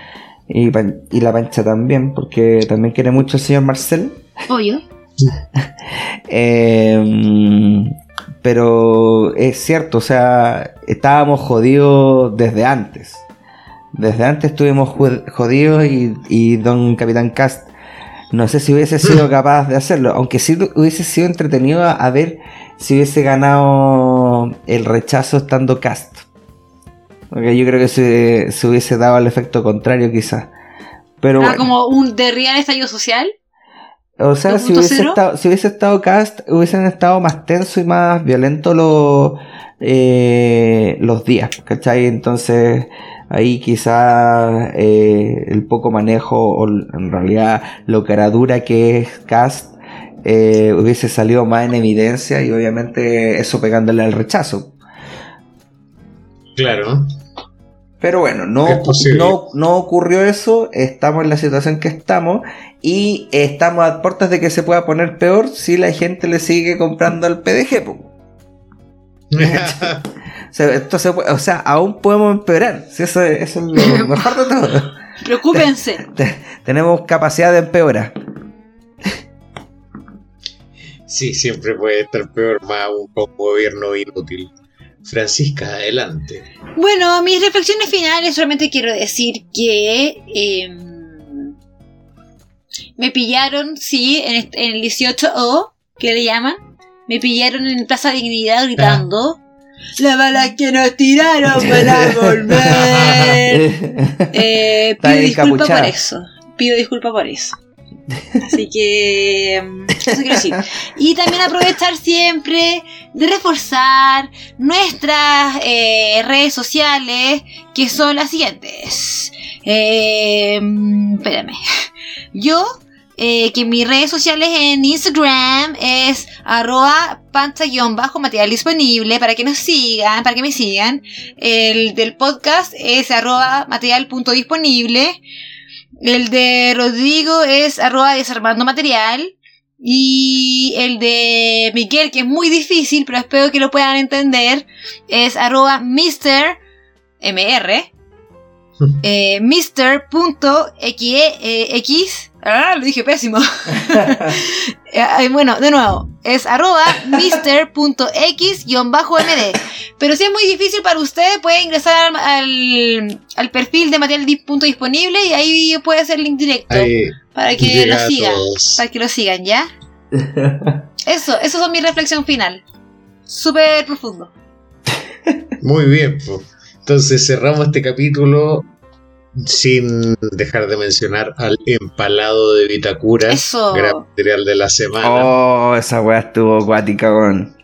y, y la pancha también porque también quiere mucho el señor Marcel. Obvio. eh, pero es cierto, o sea, estábamos jodidos desde antes. Desde antes estuvimos jodidos y, y don Capitán Cast no sé si hubiese sido capaz de hacerlo, aunque sí hubiese sido entretenido a, ver si hubiese ganado el rechazo estando cast. Porque yo creo que se, se hubiese dado el efecto contrario quizás. Pero ah, como un de real estallido social. O sea, si hubiese, estado, si hubiese estado cast, hubiesen estado más tenso y más violento los, eh, los días, ¿cachai? Entonces, ahí quizá eh, el poco manejo o en realidad lo caradura que es Cast eh, hubiese salido más en evidencia y obviamente eso pegándole al rechazo. Claro. Pero bueno, no, no, no, ocurrió eso, estamos en la situación que estamos y estamos a puertas de que se pueda poner peor si la gente le sigue comprando el PDG. o sea, aún podemos empeorar. eso, es lo mejor de todo. Preocúpense. Tenemos capacidad de empeorar. Sí, siempre puede estar peor más un, gobierno inútil. Francisca, adelante. Bueno, mis reflexiones finales solamente quiero decir que em, me pillaron, sí, en, el 18O, que le llaman, me pillaron en Plaza Dignidad gritando. La bala que nos tiraron para volver. Eh, pido disculpas por eso. Pido disculpas por eso. Así que mm, eso quiero decir. Y también aprovechar siempre de reforzar nuestras eh, redes sociales, que son las siguientes. Eh, mm, espérame. Yo eh, que mis redes sociales en Instagram es arroba panza-bajo material disponible para que nos sigan, para que me sigan. El del podcast es arroba material.disponible. El de Rodrigo es arroba desarmando material. Y el de Miguel, que es muy difícil, pero espero que lo puedan entender, es arroba Mr. MR. eh, Mr.x Ah, lo dije pésimo. Eh, bueno, de nuevo, es arroba mr.x-md. Pero si es muy difícil para ustedes, puede ingresar al, al perfil de material disponible y ahí puede el link directo. para que lo sigan. Para que lo sigan, ¿ya? Eso, eso es mi reflexión final. Súper profundo. Muy bien, entonces cerramos este capítulo sin dejar de mencionar al empalado de Vitacura, Eso. gran material de la semana. Oh, esa weá estuvo acuática, con.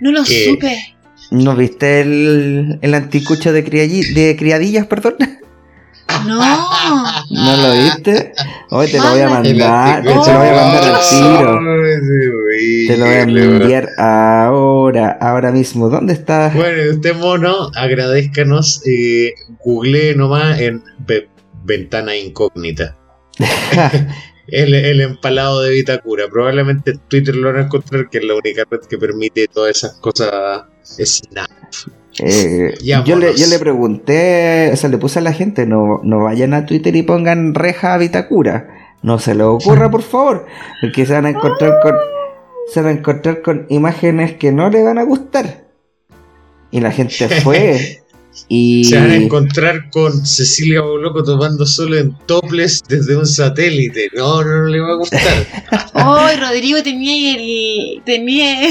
No lo supe. ¿No viste el, el anticucho de, de criadillas, perdón? No. ¿No lo viste? Hoy te lo voy a mandar. Te lo voy a mandar al tiro. Te lo voy a enviar ahora, ahora mismo. ¿Dónde está? Bueno, usted mono, agradezcanos. Eh, googleé nomás en ventana incógnita. el, el, empalado de Vitacura. Probablemente Twitter lo van a encontrar, que es la única red que permite todas esas cosas snap. Eh, yo, le, yo, le, pregunté, o sea, le puse a la gente, no, no vayan a Twitter y pongan reja a Vitacura. No se lo ocurra, por favor, porque se van a encontrar con, se van a encontrar con imágenes que no le van a gustar. Y la gente fue. Y... Se van a encontrar con Cecilia Boloco tomando solo en toples desde un satélite. No, no, le va a gustar. Hoy Rodrigo tenía el, tenía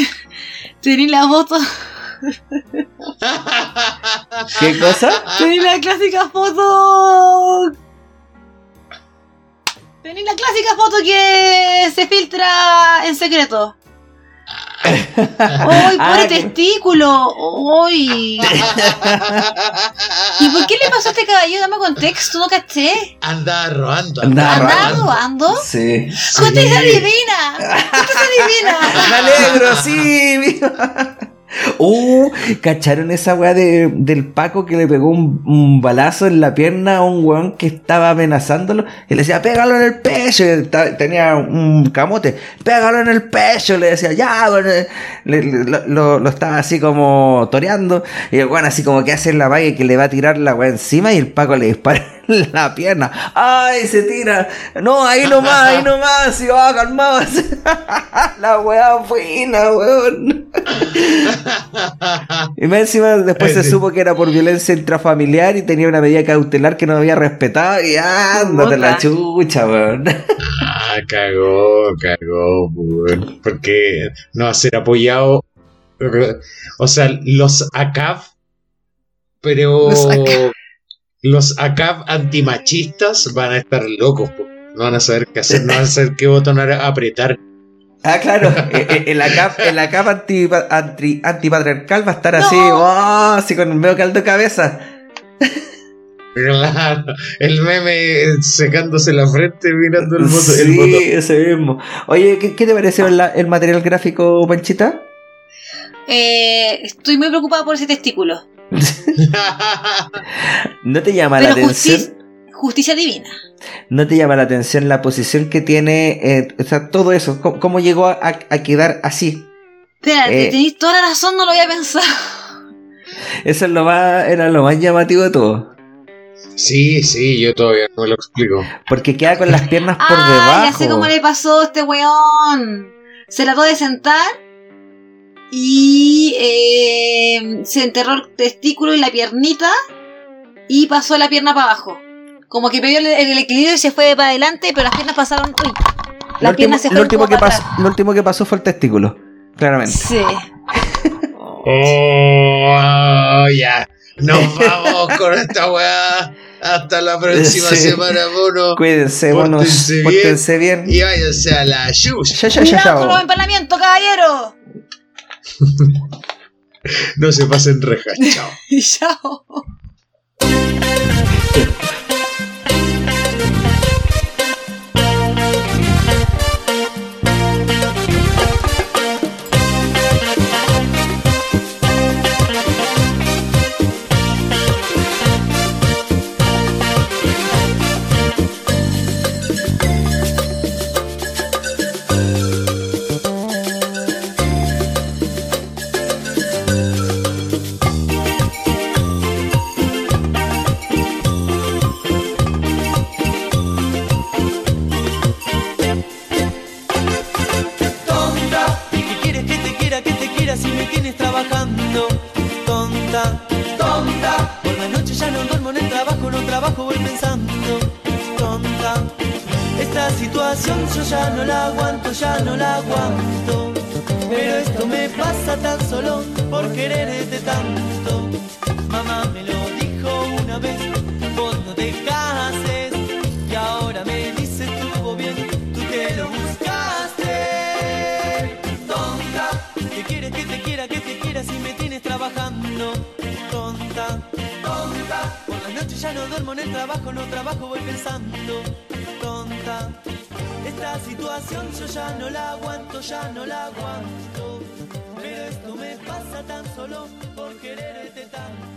Tení la foto. ¿Qué cosa? Tení la clásica foto. Tení la clásica foto que se filtra en secreto. ¡Ay, Ah, pobre testículo! ¡Ay! ¿Y por qué le pasó a este caballero? Dame contexto, no caché. Anda robando. Anda ¿Andaba robando. robando? Sí. ¡Justicia divina! ¡Justicia divina! ¡Me alegro, sí! Uh, ¿cacharon esa weá de, del Paco que le pegó un, balazo en la pierna a un weón que estaba amenazándolo? Y le decía, pégalo en el pecho. Tenía un camote, pégalo en el pecho. Le decía, ya, weón. Le- lo, lo- estaba así como toreando. Y el weón así como que hace la vaga que le va a tirar la weá encima. Y el Paco le dispara la pierna. ¡Ay, se tira! No, ahí nomás, ahí nomás. Y va, calmado. la weá buena, weón. Y más encima después se Sí. supo que era por violencia intrafamiliar y tenía una medida cautelar que no había respetado y ándate la chucha, weón. Ah, cagó, cagó, weón. Porque no va a ser apoyado. O sea, los ACAF, pero Los ACAF. Los ACAF antimachistas van a estar locos, po. no van a saber qué hacer, no van a saber qué botón apretar. Ah, claro, eh, eh, el ACAP, el ACAP anti, anti- antipatriarcal va a estar No. así, oh, así con un medio caldo de cabeza. Claro, el meme secándose la frente mirando el botón. el sí, botón. ese mismo. Oye, ¿qué, qué te pareció el material gráfico, Panchita? Eh, estoy muy preocupada por ese testículo. ¿No te llama la atención? justicia, justicia divina. ¿No te llama la atención la posición que tiene, eh, o sea, todo eso? ¿Cómo, cómo llegó a, a quedar así? Espérate, Eh. tenéis toda la razón, no lo había pensado. Eso es lo más, era lo más llamativo de todo. sí, sí, yo todavía no me lo explico. Porque queda con las piernas por Ah, ya sé debajo. cómo le pasó a este weón. Se trató de sentar y eh, se enterró el testículo y la piernita y pasó la pierna para abajo. Como que perdió el, el equilibrio y se fue para adelante, pero las piernas pasaron. Uy, Lo las último, piernas se lo, fueron último como que pasó, lo último que pasó fue el testículo. Claramente. Sí. Oh, ya. Nos vamos con esta weá. Hasta la próxima Sí. semana, mono. Cuídense, monos. Pórtense bien. Y váyanse a la yuya. Ya, ya, ya, Cuidado con los ya. empanamientos, caballero. No se pasen rejas. Chao. Y chao. pensando. Tonta. Esta situación yo ya no la aguanto, ya no la aguanto. Pero esto me pasa tan solo por quererte tanto. Mamá me lo dijo una vez, vos no te cases. Y ahora me dice estuvo bien, tú te lo buscaste. Tonta, que quieres que te quiera, que te quiera si me tienes trabajando. Tonta, ya no duermo en el trabajo, no trabajo, voy pensando. Tonta, esta situación yo ya no la aguanto, ya no la aguanto. Pero esto me pasa tan solo por quererte tanto.